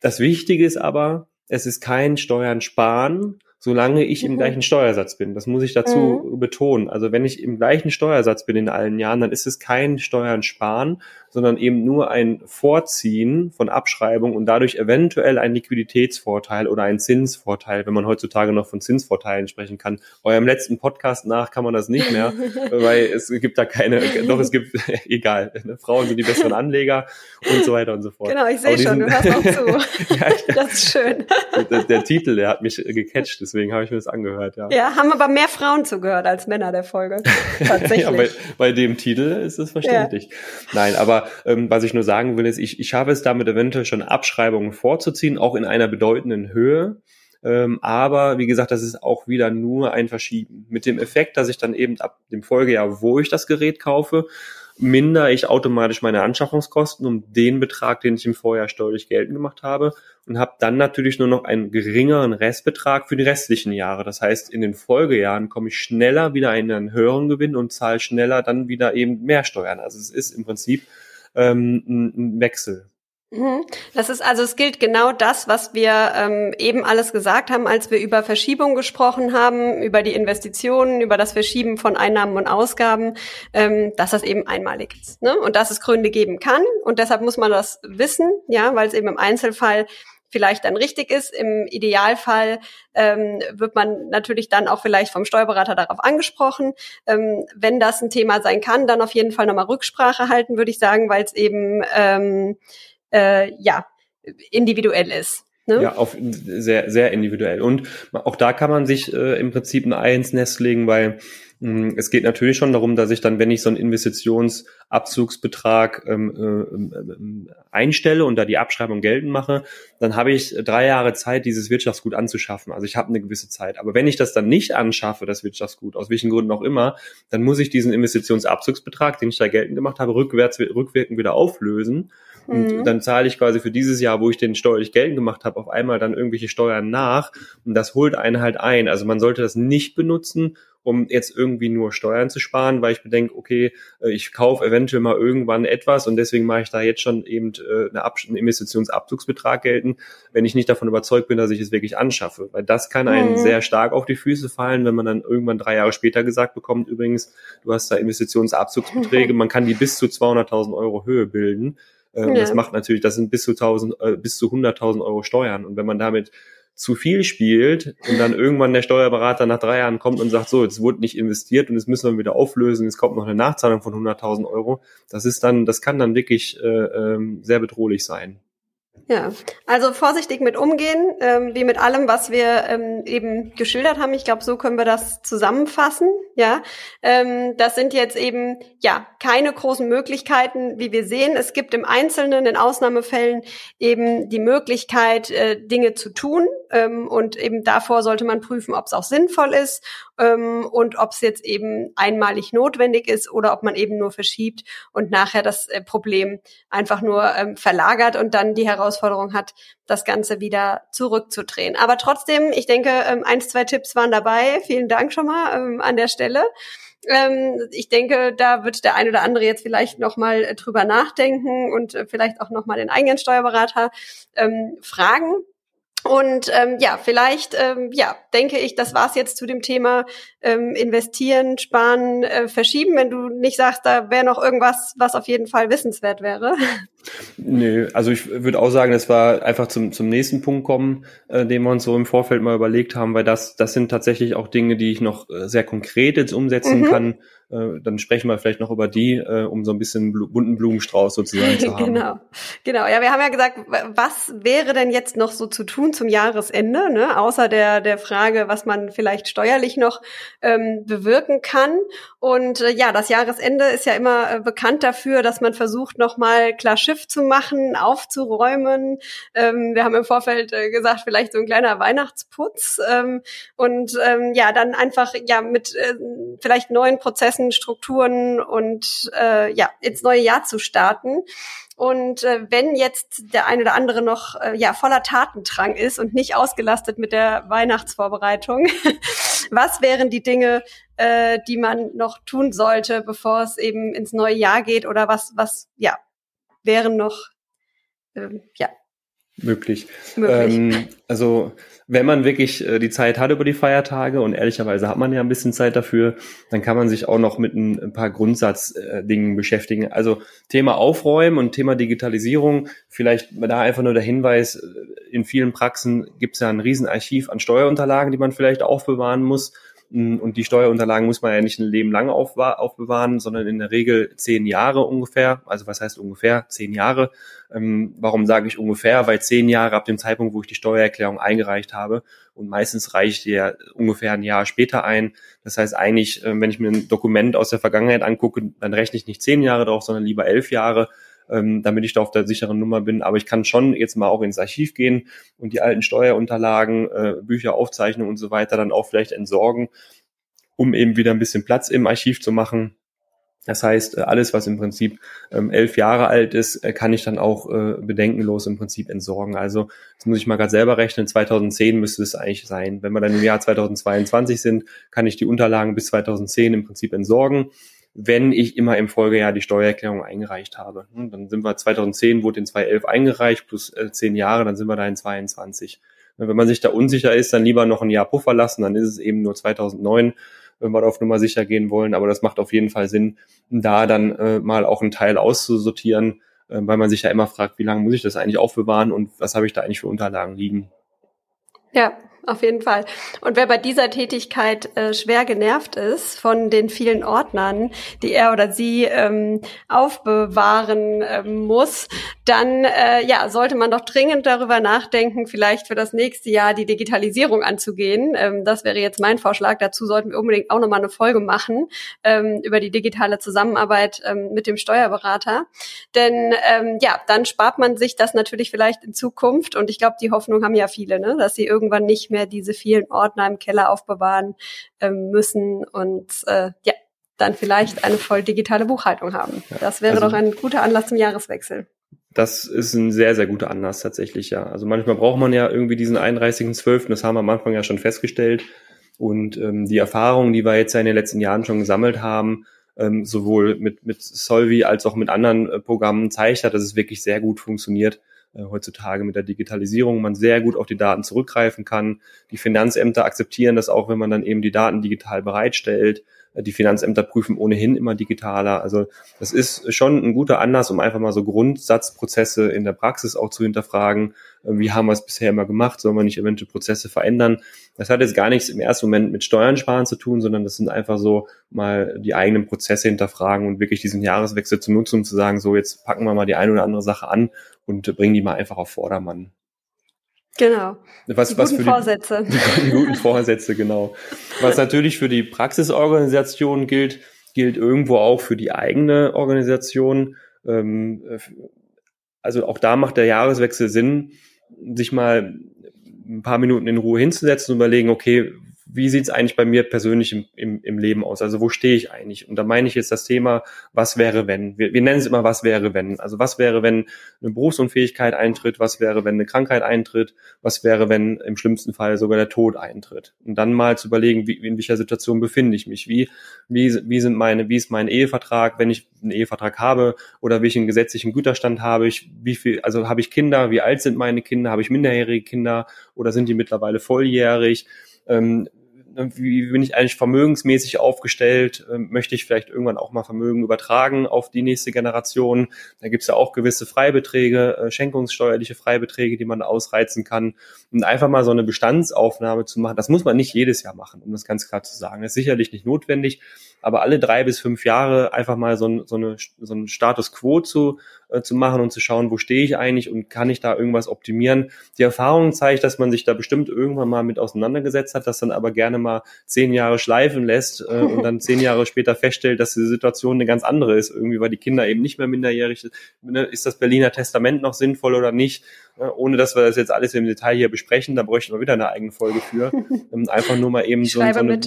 Das Wichtige ist aber, es ist kein Steuern sparen, solange ich mhm. im gleichen Steuersatz bin. Das muss ich dazu mhm. betonen. Also wenn ich im gleichen Steuersatz bin in allen Jahren, dann ist es kein Steuern sparen, sondern eben nur ein Vorziehen von Abschreibung und dadurch eventuell ein Liquiditätsvorteil oder ein Zinsvorteil, wenn man heutzutage noch von Zinsvorteilen sprechen kann. Eurem letzten Podcast nach kann man das nicht mehr, weil es gibt da keine, doch es gibt, egal, ne? Frauen sind die besseren Anleger und so weiter und so fort. Genau, ich sehe schon, du hörst auch zu. ja, das ist schön. Der, der, Titel, der hat mich gecatcht, deswegen habe ich mir das angehört, ja. Ja, haben aber mehr Frauen zugehört als Männer der Folge. Tatsächlich. ja, bei, bei dem Titel ist es verständlich. Ja. Nein, aber ähm, was ich nur sagen will, ist, ich, ich habe es damit eventuell schon Abschreibungen vorzuziehen, auch in einer bedeutenden Höhe. Ähm, aber wie gesagt, das ist auch wieder nur ein Verschieben. Mit dem Effekt, dass ich dann eben ab dem Folgejahr, wo ich das Gerät kaufe, minder ich automatisch meine Anschaffungskosten um den Betrag, den ich im Vorjahr steuerlich geltend gemacht habe und habe dann natürlich nur noch einen geringeren Restbetrag für die restlichen Jahre. Das heißt, in den Folgejahren komme ich schneller wieder in einen höheren Gewinn und zahle schneller dann wieder eben mehr Steuern. Also es ist im Prinzip ähm, ein Wechsel. Mhm. Das ist also, es gilt genau das, was wir ähm, eben alles gesagt haben, als wir über Verschiebung gesprochen haben, über die Investitionen, über das Verschieben von Einnahmen und Ausgaben, ähm, dass das eben einmalig ist. Ne? Und dass es Gründe geben kann. Und deshalb muss man das wissen, ja, weil es eben im Einzelfall vielleicht dann richtig ist. Im Idealfall ähm, wird man natürlich dann auch vielleicht vom Steuerberater darauf angesprochen. Ähm, wenn das ein Thema sein kann, dann auf jeden Fall nochmal Rücksprache halten, würde ich sagen, weil es eben ähm, äh, ja individuell ist. Ne? Ja, auf sehr, sehr individuell. Und auch da kann man sich äh, im Prinzip ein Ei ins Nest legen, weil es geht natürlich schon darum, dass ich dann, wenn ich so einen Investitionsabzugsbetrag ähm, äh, äh, einstelle und da die Abschreibung geltend mache, dann habe ich drei Jahre Zeit, dieses Wirtschaftsgut anzuschaffen. Also ich habe eine gewisse Zeit. Aber wenn ich das dann nicht anschaffe, das Wirtschaftsgut, aus welchen Gründen auch immer, dann muss ich diesen Investitionsabzugsbetrag, den ich da geltend gemacht habe, rückwärts, rückwirkend wieder auflösen. Und mhm. dann zahle ich quasi für dieses Jahr, wo ich den steuerlich geltend gemacht habe, auf einmal dann irgendwelche Steuern nach. Und das holt einen halt ein. Also man sollte das nicht benutzen, um jetzt irgendwie nur Steuern zu sparen, weil ich bedenke, okay, äh, ich kaufe eventuell mal irgendwann etwas und deswegen mache ich da jetzt schon eben äh, eine einen Investitionsabzugsbetrag gelten, wenn ich nicht davon überzeugt bin, dass ich es wirklich anschaffe. Weil das kann einen mhm. sehr stark auf die Füße fallen, wenn man dann irgendwann drei Jahre später gesagt bekommt, übrigens, du hast da Investitionsabzugsbeträge, man kann die bis zu 200.000 Euro Höhe bilden. Ähm, ja. Das macht natürlich, das sind bis zu 1000, äh, bis zu 100.000 Euro Steuern. Und wenn man damit zu viel spielt und dann irgendwann der Steuerberater nach drei Jahren kommt und sagt, so, jetzt wurde nicht investiert und jetzt müssen wir wieder auflösen, jetzt kommt noch eine Nachzahlung von 100.000 Euro. Das ist dann, das kann dann wirklich äh, ähm, sehr bedrohlich sein. Ja, also vorsichtig mit umgehen, ähm, wie mit allem, was wir ähm, eben geschildert haben. Ich glaube, so können wir das zusammenfassen. Ja, ähm, das sind jetzt eben ja keine großen Möglichkeiten, wie wir sehen. Es gibt im Einzelnen, in Ausnahmefällen eben die Möglichkeit, äh, Dinge zu tun. Ähm, und eben davor sollte man prüfen, ob es auch sinnvoll ist ähm, und ob es jetzt eben einmalig notwendig ist oder ob man eben nur verschiebt und nachher das äh, Problem einfach nur ähm, verlagert und dann die Herausforderung hat, das Ganze wieder zurückzudrehen. Aber trotzdem, ich denke, ähm, eins, zwei Tipps waren dabei. Vielen Dank schon mal ähm, an der Stelle. Ähm, ich denke, da wird der ein oder andere jetzt vielleicht noch mal äh, drüber nachdenken und äh, vielleicht auch noch mal den eigenen Steuerberater ähm, fragen. Und ähm, ja, vielleicht ähm, ja, denke ich, das war's jetzt zu dem Thema ähm, investieren, sparen, äh, verschieben, wenn du nicht sagst, da wäre noch irgendwas, was auf jeden Fall wissenswert wäre. Nö, also ich würde auch sagen, es war einfach zum, zum nächsten Punkt kommen, äh, den wir uns so im Vorfeld mal überlegt haben, weil das, das sind tatsächlich auch Dinge, die ich noch äh, sehr konkret jetzt umsetzen mhm. kann. Äh, dann sprechen wir vielleicht noch über die, äh, um so ein bisschen blu bunten Blumenstrauß sozusagen zu haben. genau, genau. Ja, wir haben ja gesagt, was wäre denn jetzt noch so zu tun zum Jahresende, ne? außer der, der Frage, was man vielleicht steuerlich noch ähm, bewirken kann. Und äh, ja, das Jahresende ist ja immer äh, bekannt dafür, dass man versucht, nochmal klar Schiff zu machen, aufzuräumen. Ähm, wir haben im Vorfeld äh, gesagt, vielleicht so ein kleiner Weihnachtsputz. Ähm, und ähm, ja, dann einfach ja mit äh, vielleicht neuen Prozessen, Strukturen und äh, ja, ins neue Jahr zu starten. Und äh, wenn jetzt der eine oder andere noch äh, ja voller Tatendrang ist und nicht ausgelastet mit der Weihnachtsvorbereitung, was wären die Dinge, äh, die man noch tun sollte, bevor es eben ins neue Jahr geht? Oder was, was, ja, wären noch, ähm, ja. Möglich. möglich. Ähm, also wenn man wirklich äh, die Zeit hat über die Feiertage und ehrlicherweise hat man ja ein bisschen Zeit dafür, dann kann man sich auch noch mit ein, ein paar Grundsatzdingen beschäftigen. Also Thema Aufräumen und Thema Digitalisierung, vielleicht da einfach nur der Hinweis, äh, in vielen Praxen gibt es ja ein Riesenarchiv an Steuerunterlagen, die man vielleicht aufbewahren muss. Und die Steuerunterlagen muss man ja nicht ein Leben lang aufbewahren, sondern in der Regel zehn Jahre ungefähr. Also was heißt ungefähr? Zehn Jahre. Ähm, warum sage ich ungefähr? Weil zehn Jahre ab dem Zeitpunkt, wo ich die Steuererklärung eingereicht habe. Und meistens reicht ja ungefähr ein Jahr später ein. Das heißt eigentlich, äh, wenn ich mir ein Dokument aus der Vergangenheit angucke, dann rechne ich nicht zehn Jahre drauf, sondern lieber elf Jahre ähm, damit ich da auf der sicheren Nummer bin. Aber ich kann schon jetzt mal auch ins Archiv gehen und die alten Steuerunterlagen, äh, Bücher, Aufzeichnungen und so weiter dann auch vielleicht entsorgen, um eben wieder ein bisschen Platz im Archiv zu machen. Das heißt, äh, alles, was im Prinzip ähm, elf Jahre alt ist, äh, kann ich dann auch äh, bedenkenlos im Prinzip entsorgen. Also das muss ich mal gerade selber rechnen. 2010 müsste es eigentlich sein. Wenn wir dann im Jahr 2022 sind, kann ich die Unterlagen bis 2010 im Prinzip entsorgen wenn ich immer im Folgejahr die Steuererklärung eingereicht habe. Hm, dann sind wir 2010, wurde in 2011 eingereicht, plus äh, zehn Jahre, dann sind wir da in 22. Wenn man sich da unsicher ist, dann lieber noch ein Jahr Puffer lassen, dann ist es eben nur 2009, wenn wir auf Nummer sicher gehen wollen. Aber das macht auf jeden Fall Sinn, da dann äh, mal auch einen Teil auszusortieren, äh, weil man sich ja immer fragt, wie lange muss ich das eigentlich aufbewahren und was habe ich da eigentlich für Unterlagen liegen. Ja, auf jeden Fall. Und wer bei dieser Tätigkeit äh, schwer genervt ist von den vielen Ordnern, die er oder sie ähm, aufbewahren äh, muss, dann äh, ja, sollte man doch dringend darüber nachdenken, vielleicht für das nächste Jahr die Digitalisierung anzugehen. Ähm, das wäre jetzt mein Vorschlag. Dazu sollten wir unbedingt auch nochmal eine Folge machen ähm, über die digitale Zusammenarbeit ähm, mit dem Steuerberater. Denn ähm, ja, dann spart man sich das natürlich vielleicht in Zukunft. Und ich glaube, die Hoffnung haben ja viele, ne? dass sie irgendwann nicht mehr diese vielen Ordner im Keller aufbewahren ähm, müssen und äh, ja, dann vielleicht eine voll digitale Buchhaltung haben. Das wäre also, doch ein guter Anlass zum Jahreswechsel. Das ist ein sehr, sehr guter Anlass tatsächlich, ja. Also manchmal braucht man ja irgendwie diesen 31.12., das haben wir am Anfang ja schon festgestellt. Und ähm, die Erfahrungen, die wir jetzt ja in den letzten Jahren schon gesammelt haben, ähm, sowohl mit, mit Solvi als auch mit anderen äh, Programmen, zeigt ja, dass es wirklich sehr gut funktioniert äh, heutzutage mit der Digitalisierung man sehr gut auf die Daten zurückgreifen kann. Die Finanzämter akzeptieren das auch, wenn man dann eben die Daten digital bereitstellt. Äh, die Finanzämter prüfen ohnehin immer digitaler. Also das ist schon ein guter Anlass, um einfach mal so Grundsatzprozesse in der Praxis auch zu hinterfragen. Äh, wie haben wir es bisher immer gemacht? Sollen wir nicht eventuell Prozesse verändern? Das hat jetzt gar nichts im ersten Moment mit Steuern sparen zu tun, sondern das sind einfach so mal die eigenen Prozesse hinterfragen und wirklich diesen Jahreswechsel zu nutzen, um zu sagen, so jetzt packen wir mal die eine oder andere Sache an und bringen die mal einfach auf Vordermann. Genau. Was, die was guten für Vorsätze. Die, die guten Vorsätze, genau. Was natürlich für die Praxisorganisation gilt, gilt irgendwo auch für die eigene Organisation. Ähm, also auch da macht der Jahreswechsel Sinn, sich mal ein paar Minuten in Ruhe hinzusetzen und überlegen, okay, wie sieht es eigentlich bei mir persönlich im, im, im Leben aus? Also wo stehe ich eigentlich? Und da meine ich jetzt das Thema, was wäre, wenn? Wir, wir nennen es immer, was wäre, wenn? Also was wäre, wenn eine Berufsunfähigkeit eintritt? Was wäre, wenn eine Krankheit eintritt? Was wäre, wenn im schlimmsten Fall sogar der Tod eintritt? Und dann mal zu überlegen, wie, in welcher Situation befinde ich mich? Wie, wie, wie sind meine, wie ist mein Ehevertrag, wenn ich einen Ehevertrag habe oder welchen gesetzlichen Güterstand habe ich? Wie viel, also habe ich Kinder? Wie alt sind meine Kinder? Habe ich minderjährige Kinder oder sind die mittlerweile volljährig? Ähm, wie bin ich eigentlich vermögensmäßig aufgestellt? Ähm, möchte ich vielleicht irgendwann auch mal Vermögen übertragen auf die nächste Generation? Da gibt es ja auch gewisse Freibeträge, äh, schenkungssteuerliche Freibeträge, die man ausreizen kann. Und einfach mal so eine Bestandsaufnahme zu machen, das muss man nicht jedes Jahr machen, um das ganz klar zu sagen. Das ist sicherlich nicht notwendig, aber alle drei bis fünf Jahre einfach mal so, ein, so, eine, so einen Status quo zu, äh, zu machen und zu schauen, wo stehe ich eigentlich und kann ich da irgendwas optimieren. Die Erfahrung zeigt, dass man sich da bestimmt irgendwann mal mit auseinandergesetzt hat, das dann aber gerne mal zehn Jahre schleifen lässt äh, und dann zehn Jahre später feststellt, dass die Situation eine ganz andere ist, irgendwie, weil die Kinder eben nicht mehr minderjährig sind. Ne, ist das Berliner Testament noch sinnvoll oder nicht? Ohne dass wir das jetzt alles im Detail hier besprechen, da bräuchten wir wieder eine eigene Folge für. Ähm, einfach nur mal eben so, so eine,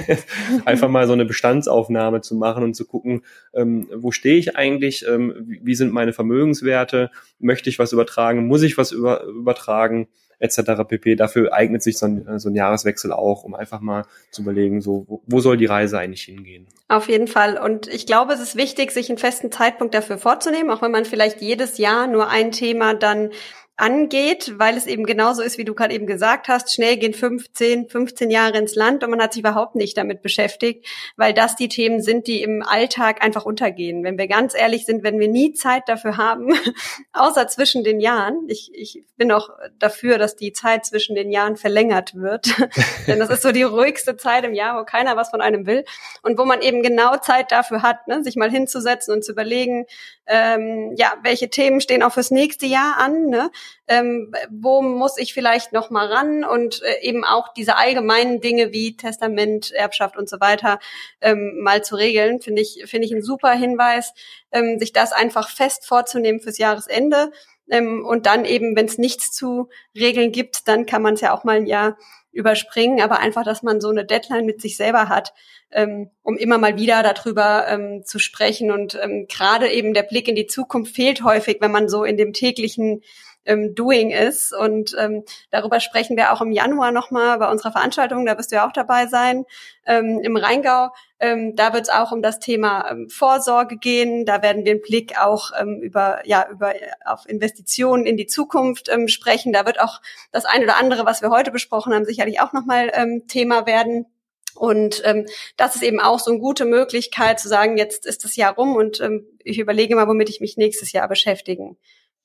einfach mal so eine Bestandsaufnahme zu machen und zu gucken, ähm, wo stehe ich eigentlich, ähm, wie sind meine Vermögenswerte, möchte ich was übertragen, muss ich was über, übertragen, etc. pp. Dafür eignet sich so ein, äh, so ein Jahreswechsel auch, um einfach mal zu überlegen, so wo, wo soll die Reise eigentlich hingehen. Auf jeden Fall. Und ich glaube, es ist wichtig, sich einen festen Zeitpunkt dafür vorzunehmen, auch wenn man vielleicht jedes Jahr nur ein Thema dann angeht, weil es eben genauso ist, wie du gerade eben gesagt hast, schnell gehen 15, 15 Jahre ins Land und man hat sich überhaupt nicht damit beschäftigt, weil das die Themen sind, die im Alltag einfach untergehen. Wenn wir ganz ehrlich sind, wenn wir nie Zeit dafür haben, außer zwischen den Jahren, ich, ich bin auch dafür, dass die Zeit zwischen den Jahren verlängert wird, denn das ist so die ruhigste Zeit im Jahr, wo keiner was von einem will und wo man eben genau Zeit dafür hat, ne, sich mal hinzusetzen und zu überlegen, ähm, ja, welche Themen stehen auch fürs nächste Jahr an, ne? Ähm, wo muss ich vielleicht noch mal ran? Und äh, eben auch diese allgemeinen Dinge wie Testament, Erbschaft und so weiter ähm, mal zu regeln, finde ich finde ich ein super Hinweis, ähm, sich das einfach fest vorzunehmen fürs Jahresende. Ähm, und dann eben, wenn es nichts zu regeln gibt, dann kann man es ja auch mal ein Jahr überspringen, aber einfach, dass man so eine Deadline mit sich selber hat, ähm, um immer mal wieder darüber ähm, zu sprechen. Und ähm, gerade eben der Blick in die Zukunft fehlt häufig, wenn man so in dem täglichen ähm, Doing ist. Und ähm, darüber sprechen wir auch im Januar nochmal bei unserer Veranstaltung, da wirst du ja auch dabei sein, ähm, im Rheingau. Ähm, da wird es auch um das Thema ähm, Vorsorge gehen. Da werden wir einen Blick auch ähm, über ja über auf Investitionen in die Zukunft ähm, sprechen. Da wird auch das eine oder andere, was wir heute besprochen haben, sicherlich auch nochmal ähm, Thema werden. Und ähm, das ist eben auch so eine gute Möglichkeit zu sagen, jetzt ist das Jahr rum und ähm, ich überlege mal, womit ich mich nächstes Jahr beschäftigen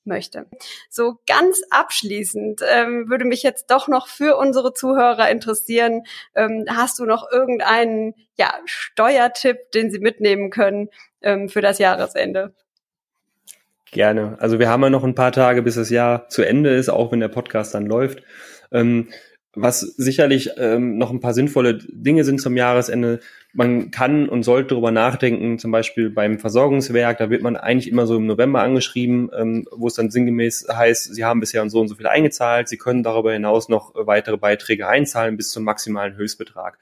möchte. So ganz abschließend ähm, würde mich jetzt doch noch für unsere Zuhörer interessieren, ähm, hast du noch irgendeinen ja, Steuertipp, den sie mitnehmen können ähm, für das Jahresende? Gerne. Also wir haben ja noch ein paar Tage, bis das Jahr zu Ende ist, auch wenn der Podcast dann läuft. Ähm, was sicherlich ähm, noch ein paar sinnvolle Dinge sind zum Jahresende. Man kann und sollte darüber nachdenken, zum Beispiel beim Versorgungswerk, da wird man eigentlich immer so im November angeschrieben, ähm, wo es dann sinngemäß heißt, Sie haben bisher und so und so viel eingezahlt, Sie können darüber hinaus noch weitere Beiträge einzahlen bis zum maximalen Höchstbetrag.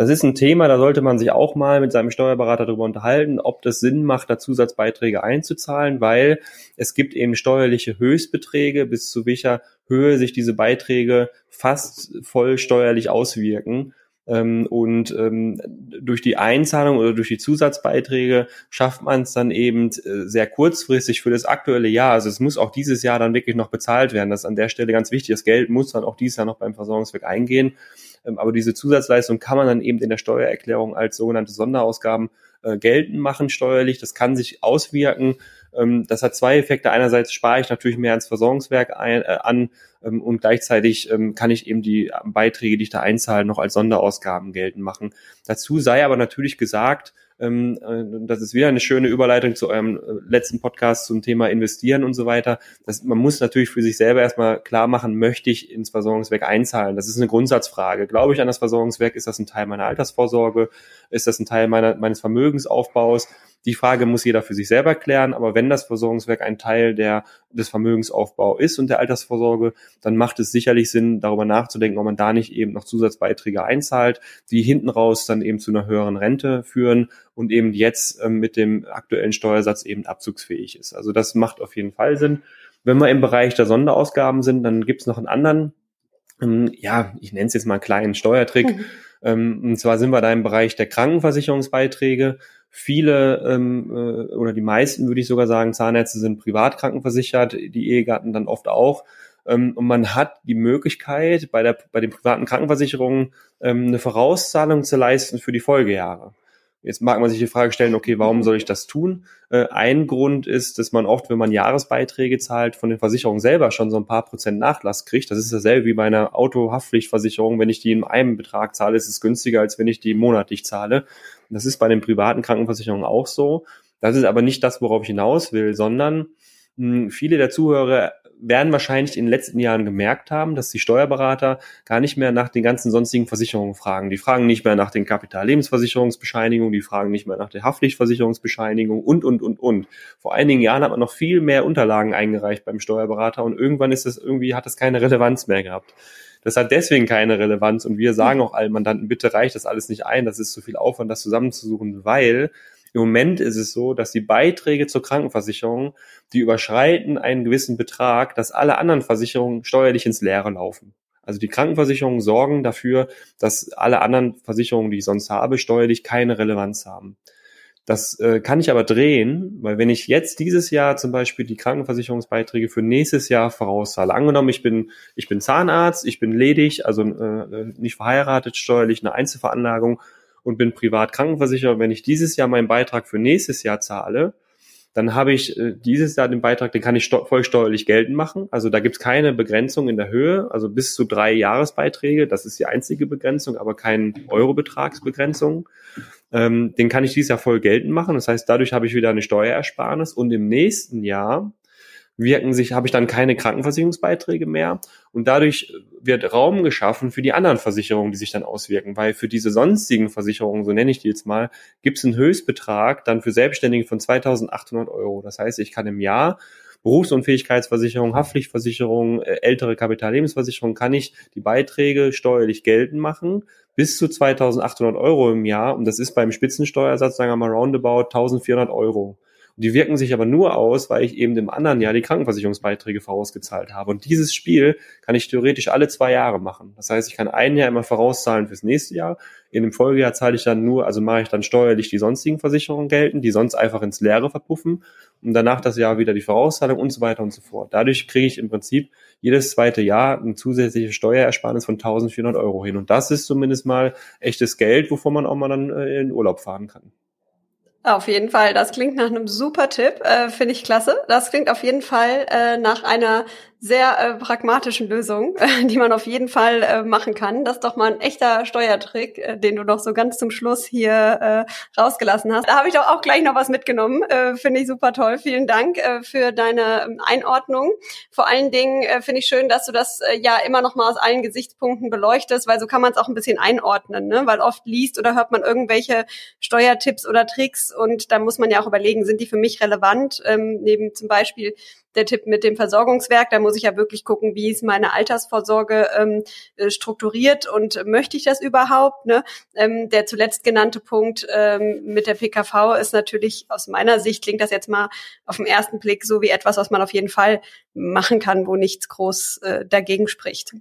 Das ist ein Thema, da sollte man sich auch mal mit seinem Steuerberater darüber unterhalten, ob das Sinn macht, da Zusatzbeiträge einzuzahlen, weil es gibt eben steuerliche Höchstbeträge, bis zu welcher Höhe sich diese Beiträge fast voll steuerlich auswirken. Ähm, und ähm, durch die Einzahlung oder durch die Zusatzbeiträge schafft man es dann eben äh, sehr kurzfristig für das aktuelle Jahr. Also es muss auch dieses Jahr dann wirklich noch bezahlt werden. Das ist an der Stelle ganz wichtig. Das Geld muss dann auch dieses Jahr noch beim Versorgungswerk eingehen. Ähm, aber diese Zusatzleistung kann man dann eben in der Steuererklärung als sogenannte Sonderausgaben äh, geltend machen steuerlich. Das kann sich auswirken. Ähm, das hat zwei Effekte. Einerseits spare ich natürlich mehr ans Versorgungswerk ein, äh, an ähm, und gleichzeitig ähm, kann ich eben die Beiträge, die ich da einzahle, noch als Sonderausgaben geltend machen. Dazu sei aber natürlich gesagt, das ist wieder eine schöne Überleitung zu eurem äh, letzten Podcast zum Thema Investieren und so weiter. Das, man muss natürlich für sich selber erstmal klar machen, möchte ich ins Versorgungswerk einzahlen? Das ist eine Grundsatzfrage. Glaube ich an das Versorgungswerk? Ist das ein Teil meiner Altersvorsorge? Ist das ein Teil meiner, meines Vermögensaufbaus? Die Frage muss jeder für sich selber klären, aber wenn das Versorgungswerk ein Teil der, des Vermögensaufbau ist und der Altersvorsorge, dann macht es sicherlich Sinn, darüber nachzudenken, ob man da nicht eben noch Zusatzbeiträge einzahlt, die hinten raus dann eben zu einer höheren Rente führen und eben jetzt ähm, mit dem aktuellen Steuersatz eben abzugsfähig ist. Also das macht auf jeden Fall Sinn. Wenn wir im Bereich der Sonderausgaben sind, dann gibt es noch einen anderen, ähm, ja, ich nenne es jetzt mal einen kleinen Steuertrick. Mhm. Ähm, und zwar sind wir da im Bereich der Krankenversicherungsbeiträge. Viele ähm, äh, oder die meisten, würde ich sogar sagen, Zahnärzte sind privat krankenversichert, die Ehegatten dann oft auch. Ähm, und man hat die Möglichkeit, bei, der, bei den privaten Krankenversicherungen ähm, eine Vorauszahlung zu leisten für die Folgejahre. Jetzt mag man sich die Frage stellen, okay, warum soll ich das tun? Äh, ein Grund ist, dass man oft, wenn man Jahresbeiträge zahlt, von den Versicherungen selber schon so ein paar Prozent Nachlass kriegt. Das ist dasselbe wie bei einer Autohaftpflichtversicherung. Wenn ich die in einem Betrag zahle, ist es günstiger, als wenn ich die monatlich zahle. Das ist bei den privaten Krankenversicherungen auch so. Das ist aber nicht das, worauf ich hinaus will, sondern mh, hm, viele der Zuhörer werden wahrscheinlich in den letzten Jahren gemerkt haben, dass die Steuerberater gar nicht mehr nach den ganzen sonstigen Versicherungen fragen. Die fragen nicht mehr nach den Kapitallebensversicherungsbescheinigungen, die fragen nicht mehr nach der Haftpflichtversicherungsbescheinigung und, und, und, und. Vor einigen Jahren hat man noch viel mehr Unterlagen eingereicht beim Steuerberater und irgendwann ist das irgendwie, hat das keine Relevanz mehr gehabt. Das hat deswegen keine Relevanz und wir sagen auch allen Mandanten, bitte reicht das alles nicht ein, das ist zu viel Aufwand, das zusammenzusuchen, weil im Moment ist es so, dass die Beiträge zur Krankenversicherung, die überschreiten einen gewissen Betrag, dass alle anderen Versicherungen steuerlich ins Leere laufen. Also die Krankenversicherungen sorgen dafür, dass alle anderen Versicherungen, die ich sonst habe, steuerlich keine Relevanz haben. Das äh, kann ich aber drehen, weil wenn ich jetzt dieses Jahr zum Beispiel die Krankenversicherungsbeiträge für nächstes Jahr vorauszahle, angenommen, ich bin, ich bin Zahnarzt, ich bin ledig, also äh, nicht verheiratet, steuerlich eine Einzelveranlagung und bin privat krankenversichert, wenn ich dieses Jahr meinen Beitrag für nächstes Jahr zahle, dann habe ich äh, dieses Jahr den Beitrag, den kann ich vollsteuerlich geltend machen. Also da gibt es keine Begrenzung in der Höhe, also bis zu drei Jahresbeiträge, das ist die einzige Begrenzung, aber keine Eurobetragsbegrenzung. Ähm, den kann ich dieses Jahr voll geltend machen. Das heißt, dadurch habe ich wieder eine Steuerersparnis und im nächsten Jahr wirken sich, habe ich dann keine Krankenversicherungsbeiträge mehr und dadurch wird Raum geschaffen für die anderen Versicherungen, die sich dann auswirken, weil für diese sonstigen Versicherungen, so nenne ich die jetzt mal, gibt es einen Höchstbetrag dann für Selbstständige von 2.800 Euro. Das heißt, ich kann im Jahr Berufsunfähigkeitsversicherung, Haftpflichtversicherung, äh, ältere Kapitallebensversicherung, kann ich die Beiträge steuerlich geltend machen bis zu 2.800 Euro im Jahr und das ist beim Spitzensteuersatz, sagen wir mal roundabout 1.400 Euro. Die wirken sich aber nur aus, weil ich eben im anderen Jahr die Krankenversicherungsbeiträge vorausgezahlt habe. Und dieses Spiel kann ich theoretisch alle zwei Jahre machen. Das heißt, ich kann ein Jahr immer vorauszahlen fürs nächste Jahr. In dem Folgejahr zahle ich dann nur, also mache ich dann steuerlich die sonstigen Versicherungen gelten, die sonst einfach ins Leere verpuffen. Und danach das Jahr wieder die Vorauszahlung und so weiter und so fort. Dadurch kriege ich im Prinzip jedes zweite Jahr eine zusätzliche Steuerersparnis von 1400 Euro hin. Und das ist zumindest mal echtes Geld, wovon man auch mal dann äh, in Urlaub fahren kann. Auf jeden Fall, das klingt nach einem super Tipp, äh, finde ich klasse. Das klingt auf jeden Fall äh, nach einer sehr äh, pragmatischen Lösung, äh, die man auf jeden Fall äh, machen kann. Das ist doch mal ein echter Steuertrick, äh, den du noch so ganz zum Schluss hier äh, rausgelassen hast. Da habe ich doch auch gleich noch was mitgenommen. Äh, finde ich super toll. Vielen Dank äh, für deine ähm, Einordnung. Vor allen Dingen äh, finde ich schön, dass du das äh, ja immer noch mal aus allen Gesichtspunkten beleuchtest, weil so kann man es auch ein bisschen einordnen, ne? weil oft liest oder hört man irgendwelche Steuertipps oder Tricks und da muss man ja auch überlegen, sind die für mich relevant? Ähm, neben zum Beispiel der Tipp mit dem Versorgungswerk. Da muss ich ja wirklich gucken, wie ist meine Altersvorsorge ähm, äh, strukturiert und möchte ich das überhaupt? Ne? Ähm, der zuletzt genannte Punkt ähm, mit der PKV ist natürlich aus meiner Sicht klingt das jetzt mal auf den ersten Blick so wie etwas, was man auf jeden Fall machen kann, wo nichts groß äh, dagegen spricht.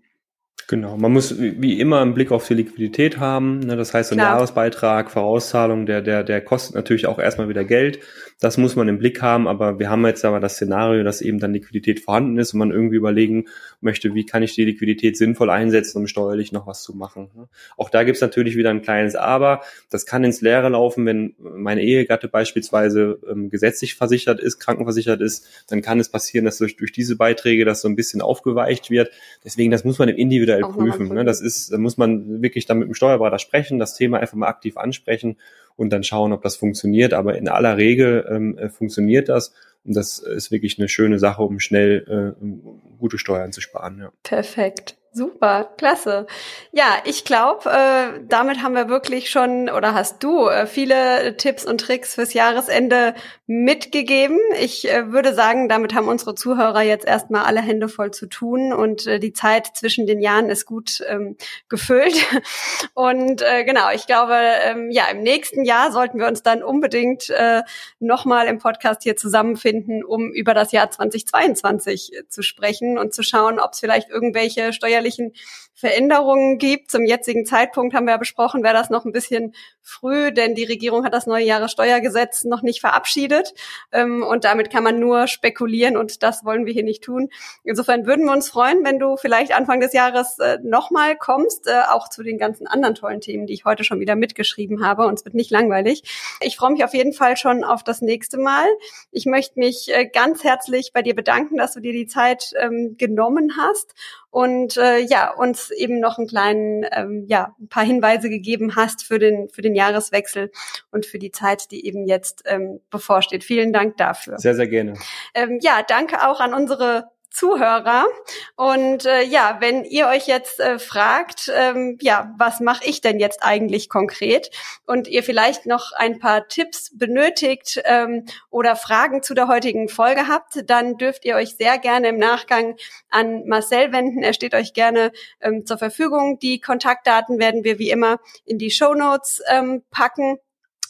Genau, man muss wie immer einen Blick auf die Liquidität haben. Ne? Das heißt, ein Klar. Jahresbeitrag, Vorauszahlung, der, der, der kostet natürlich auch erstmal wieder Geld. Das muss man im Blick haben, aber wir haben jetzt aber das Szenario, dass eben dann Liquidität vorhanden ist und man irgendwie überlegen möchte, wie kann ich die Liquidität sinnvoll einsetzen, um steuerlich noch was zu machen. Ne? Auch da gibt's natürlich wieder ein kleines Aber. Das kann ins Leere laufen, wenn meine Ehegatte beispielsweise ähm, gesetzlich versichert ist, krankenversichert ist, dann kann es passieren, dass durch, durch diese Beiträge das so ein bisschen aufgeweicht wird. Deswegen, das muss man individuell prüfen. Ne? Das ist, da muss man wirklich dann mit dem Steuerberater sprechen, das Thema einfach mal aktiv ansprechen und dann schauen, ob das funktioniert. Aber in aller Regel ähm, äh, funktioniert das. Und das ist wirklich eine schöne Sache, um schnell äh, gute Steuern zu sparen. Ja. Perfekt. Super, klasse. Ja, ich glaube, äh, damit haben wir wirklich schon oder hast du äh, viele Tipps und Tricks fürs Jahresende mitgegeben. Ich äh, würde sagen, damit haben unsere Zuhörer jetzt erstmal alle Hände voll zu tun und äh, die Zeit zwischen den Jahren ist gut ähm, gefüllt. Und äh, genau, ich glaube, ähm, ja, im nächsten Jahr sollten wir uns dann unbedingt äh, nochmal im Podcast hier zusammenfinden, um über das Jahr 2022 zu sprechen und zu schauen, ob es vielleicht irgendwelche Steuer steuerlichen Veränderungen gibt. Zum jetzigen Zeitpunkt haben wir ja besprochen, wäre das noch ein bisschen früh, denn die Regierung hat das neue Jahressteuergesetz noch nicht verabschiedet. Ähm, und damit kann man nur spekulieren und das wollen wir hier nicht tun. Insofern würden wir uns freuen, wenn du vielleicht Anfang des Jahres äh, nochmal kommst, äh, auch zu den ganzen anderen tollen Themen, die ich heute schon wieder mitgeschrieben habe. Und wird nicht langweilig. Ich freue mich auf jeden Fall schon auf das nächste Mal. Ich möchte mich äh, ganz herzlich bei dir bedanken, dass du dir die Zeit ähm, genommen hast und äh, ja uns eben noch einen kleinen ähm, ja ein paar Hinweise gegeben hast für den für den Jahreswechsel und für die Zeit, die eben jetzt ähm, bevorsteht. Vielen Dank dafür. Sehr sehr gerne. Ähm, ja, danke auch an unsere Zuhörer. Und äh, ja, wenn ihr euch jetzt äh, fragt, ähm, ja, was mache ich denn jetzt eigentlich konkret? Und ihr vielleicht noch ein paar Tipps benötigt ähm, oder Fragen zu der heutigen Folge habt, dann dürft ihr euch sehr gerne im Nachgang an Marcel wenden. Er steht euch gerne ähm, zur Verfügung. Die Kontaktdaten werden wir wie immer in die Show Notes ähm, packen.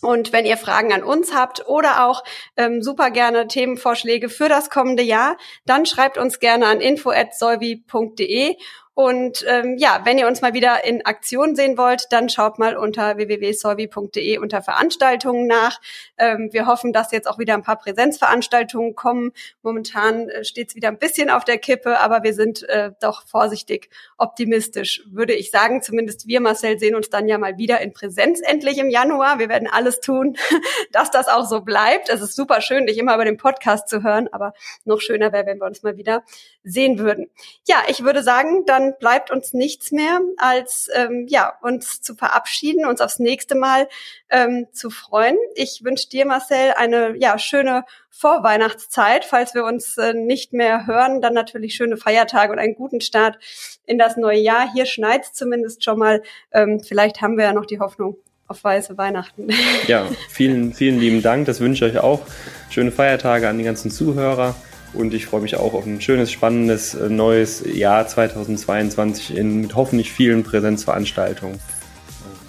Und wenn ihr Fragen an uns habt oder auch ähm, super gerne Themenvorschläge für das kommende Jahr, dann schreibt uns gerne an info@solvi.de und ähm, ja, wenn ihr uns mal wieder in Aktion sehen wollt, dann schaut mal unter www.solvi.de unter Veranstaltungen nach. Ähm, wir hoffen, dass jetzt auch wieder ein paar Präsenzveranstaltungen kommen. Momentan äh, steht es wieder ein bisschen auf der Kippe, aber wir sind äh, doch vorsichtig optimistisch, würde ich sagen. Zumindest wir, Marcel, sehen uns dann ja mal wieder in Präsenz endlich im Januar. Wir werden alles tun, dass das auch so bleibt. Es ist super schön, dich immer über den Podcast zu hören, aber noch schöner wäre, wenn wir uns mal wieder sehen würden. Ja, ich würde sagen, dann bleibt uns nichts mehr, als ähm, ja uns zu verabschieden, uns aufs nächste Mal ähm, zu freuen. Ich wünsche dir, Marcel, eine ja schöne Vorweihnachtszeit. Falls wir uns äh, nicht mehr hören, dann natürlich schöne Feiertage und einen guten Start in das neue Jahr. Hier schneit zumindest schon mal. Ähm, vielleicht haben wir ja noch die Hoffnung auf weiße Weihnachten. Ja, vielen, vielen lieben Dank. Das wünsche ich euch auch. Schöne Feiertage an die ganzen Zuhörer. Und ich freue mich auch auf ein schönes, spannendes äh, neues Jahr 2022 in, mit hoffentlich vielen Präsenzveranstaltungen.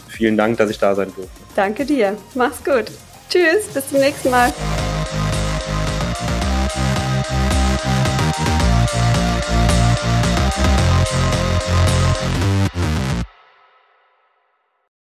Vielen Dank, dass ich da sein durfte. Danke dir. Mach's gut. Tschüss, bis zum nächsten Mal.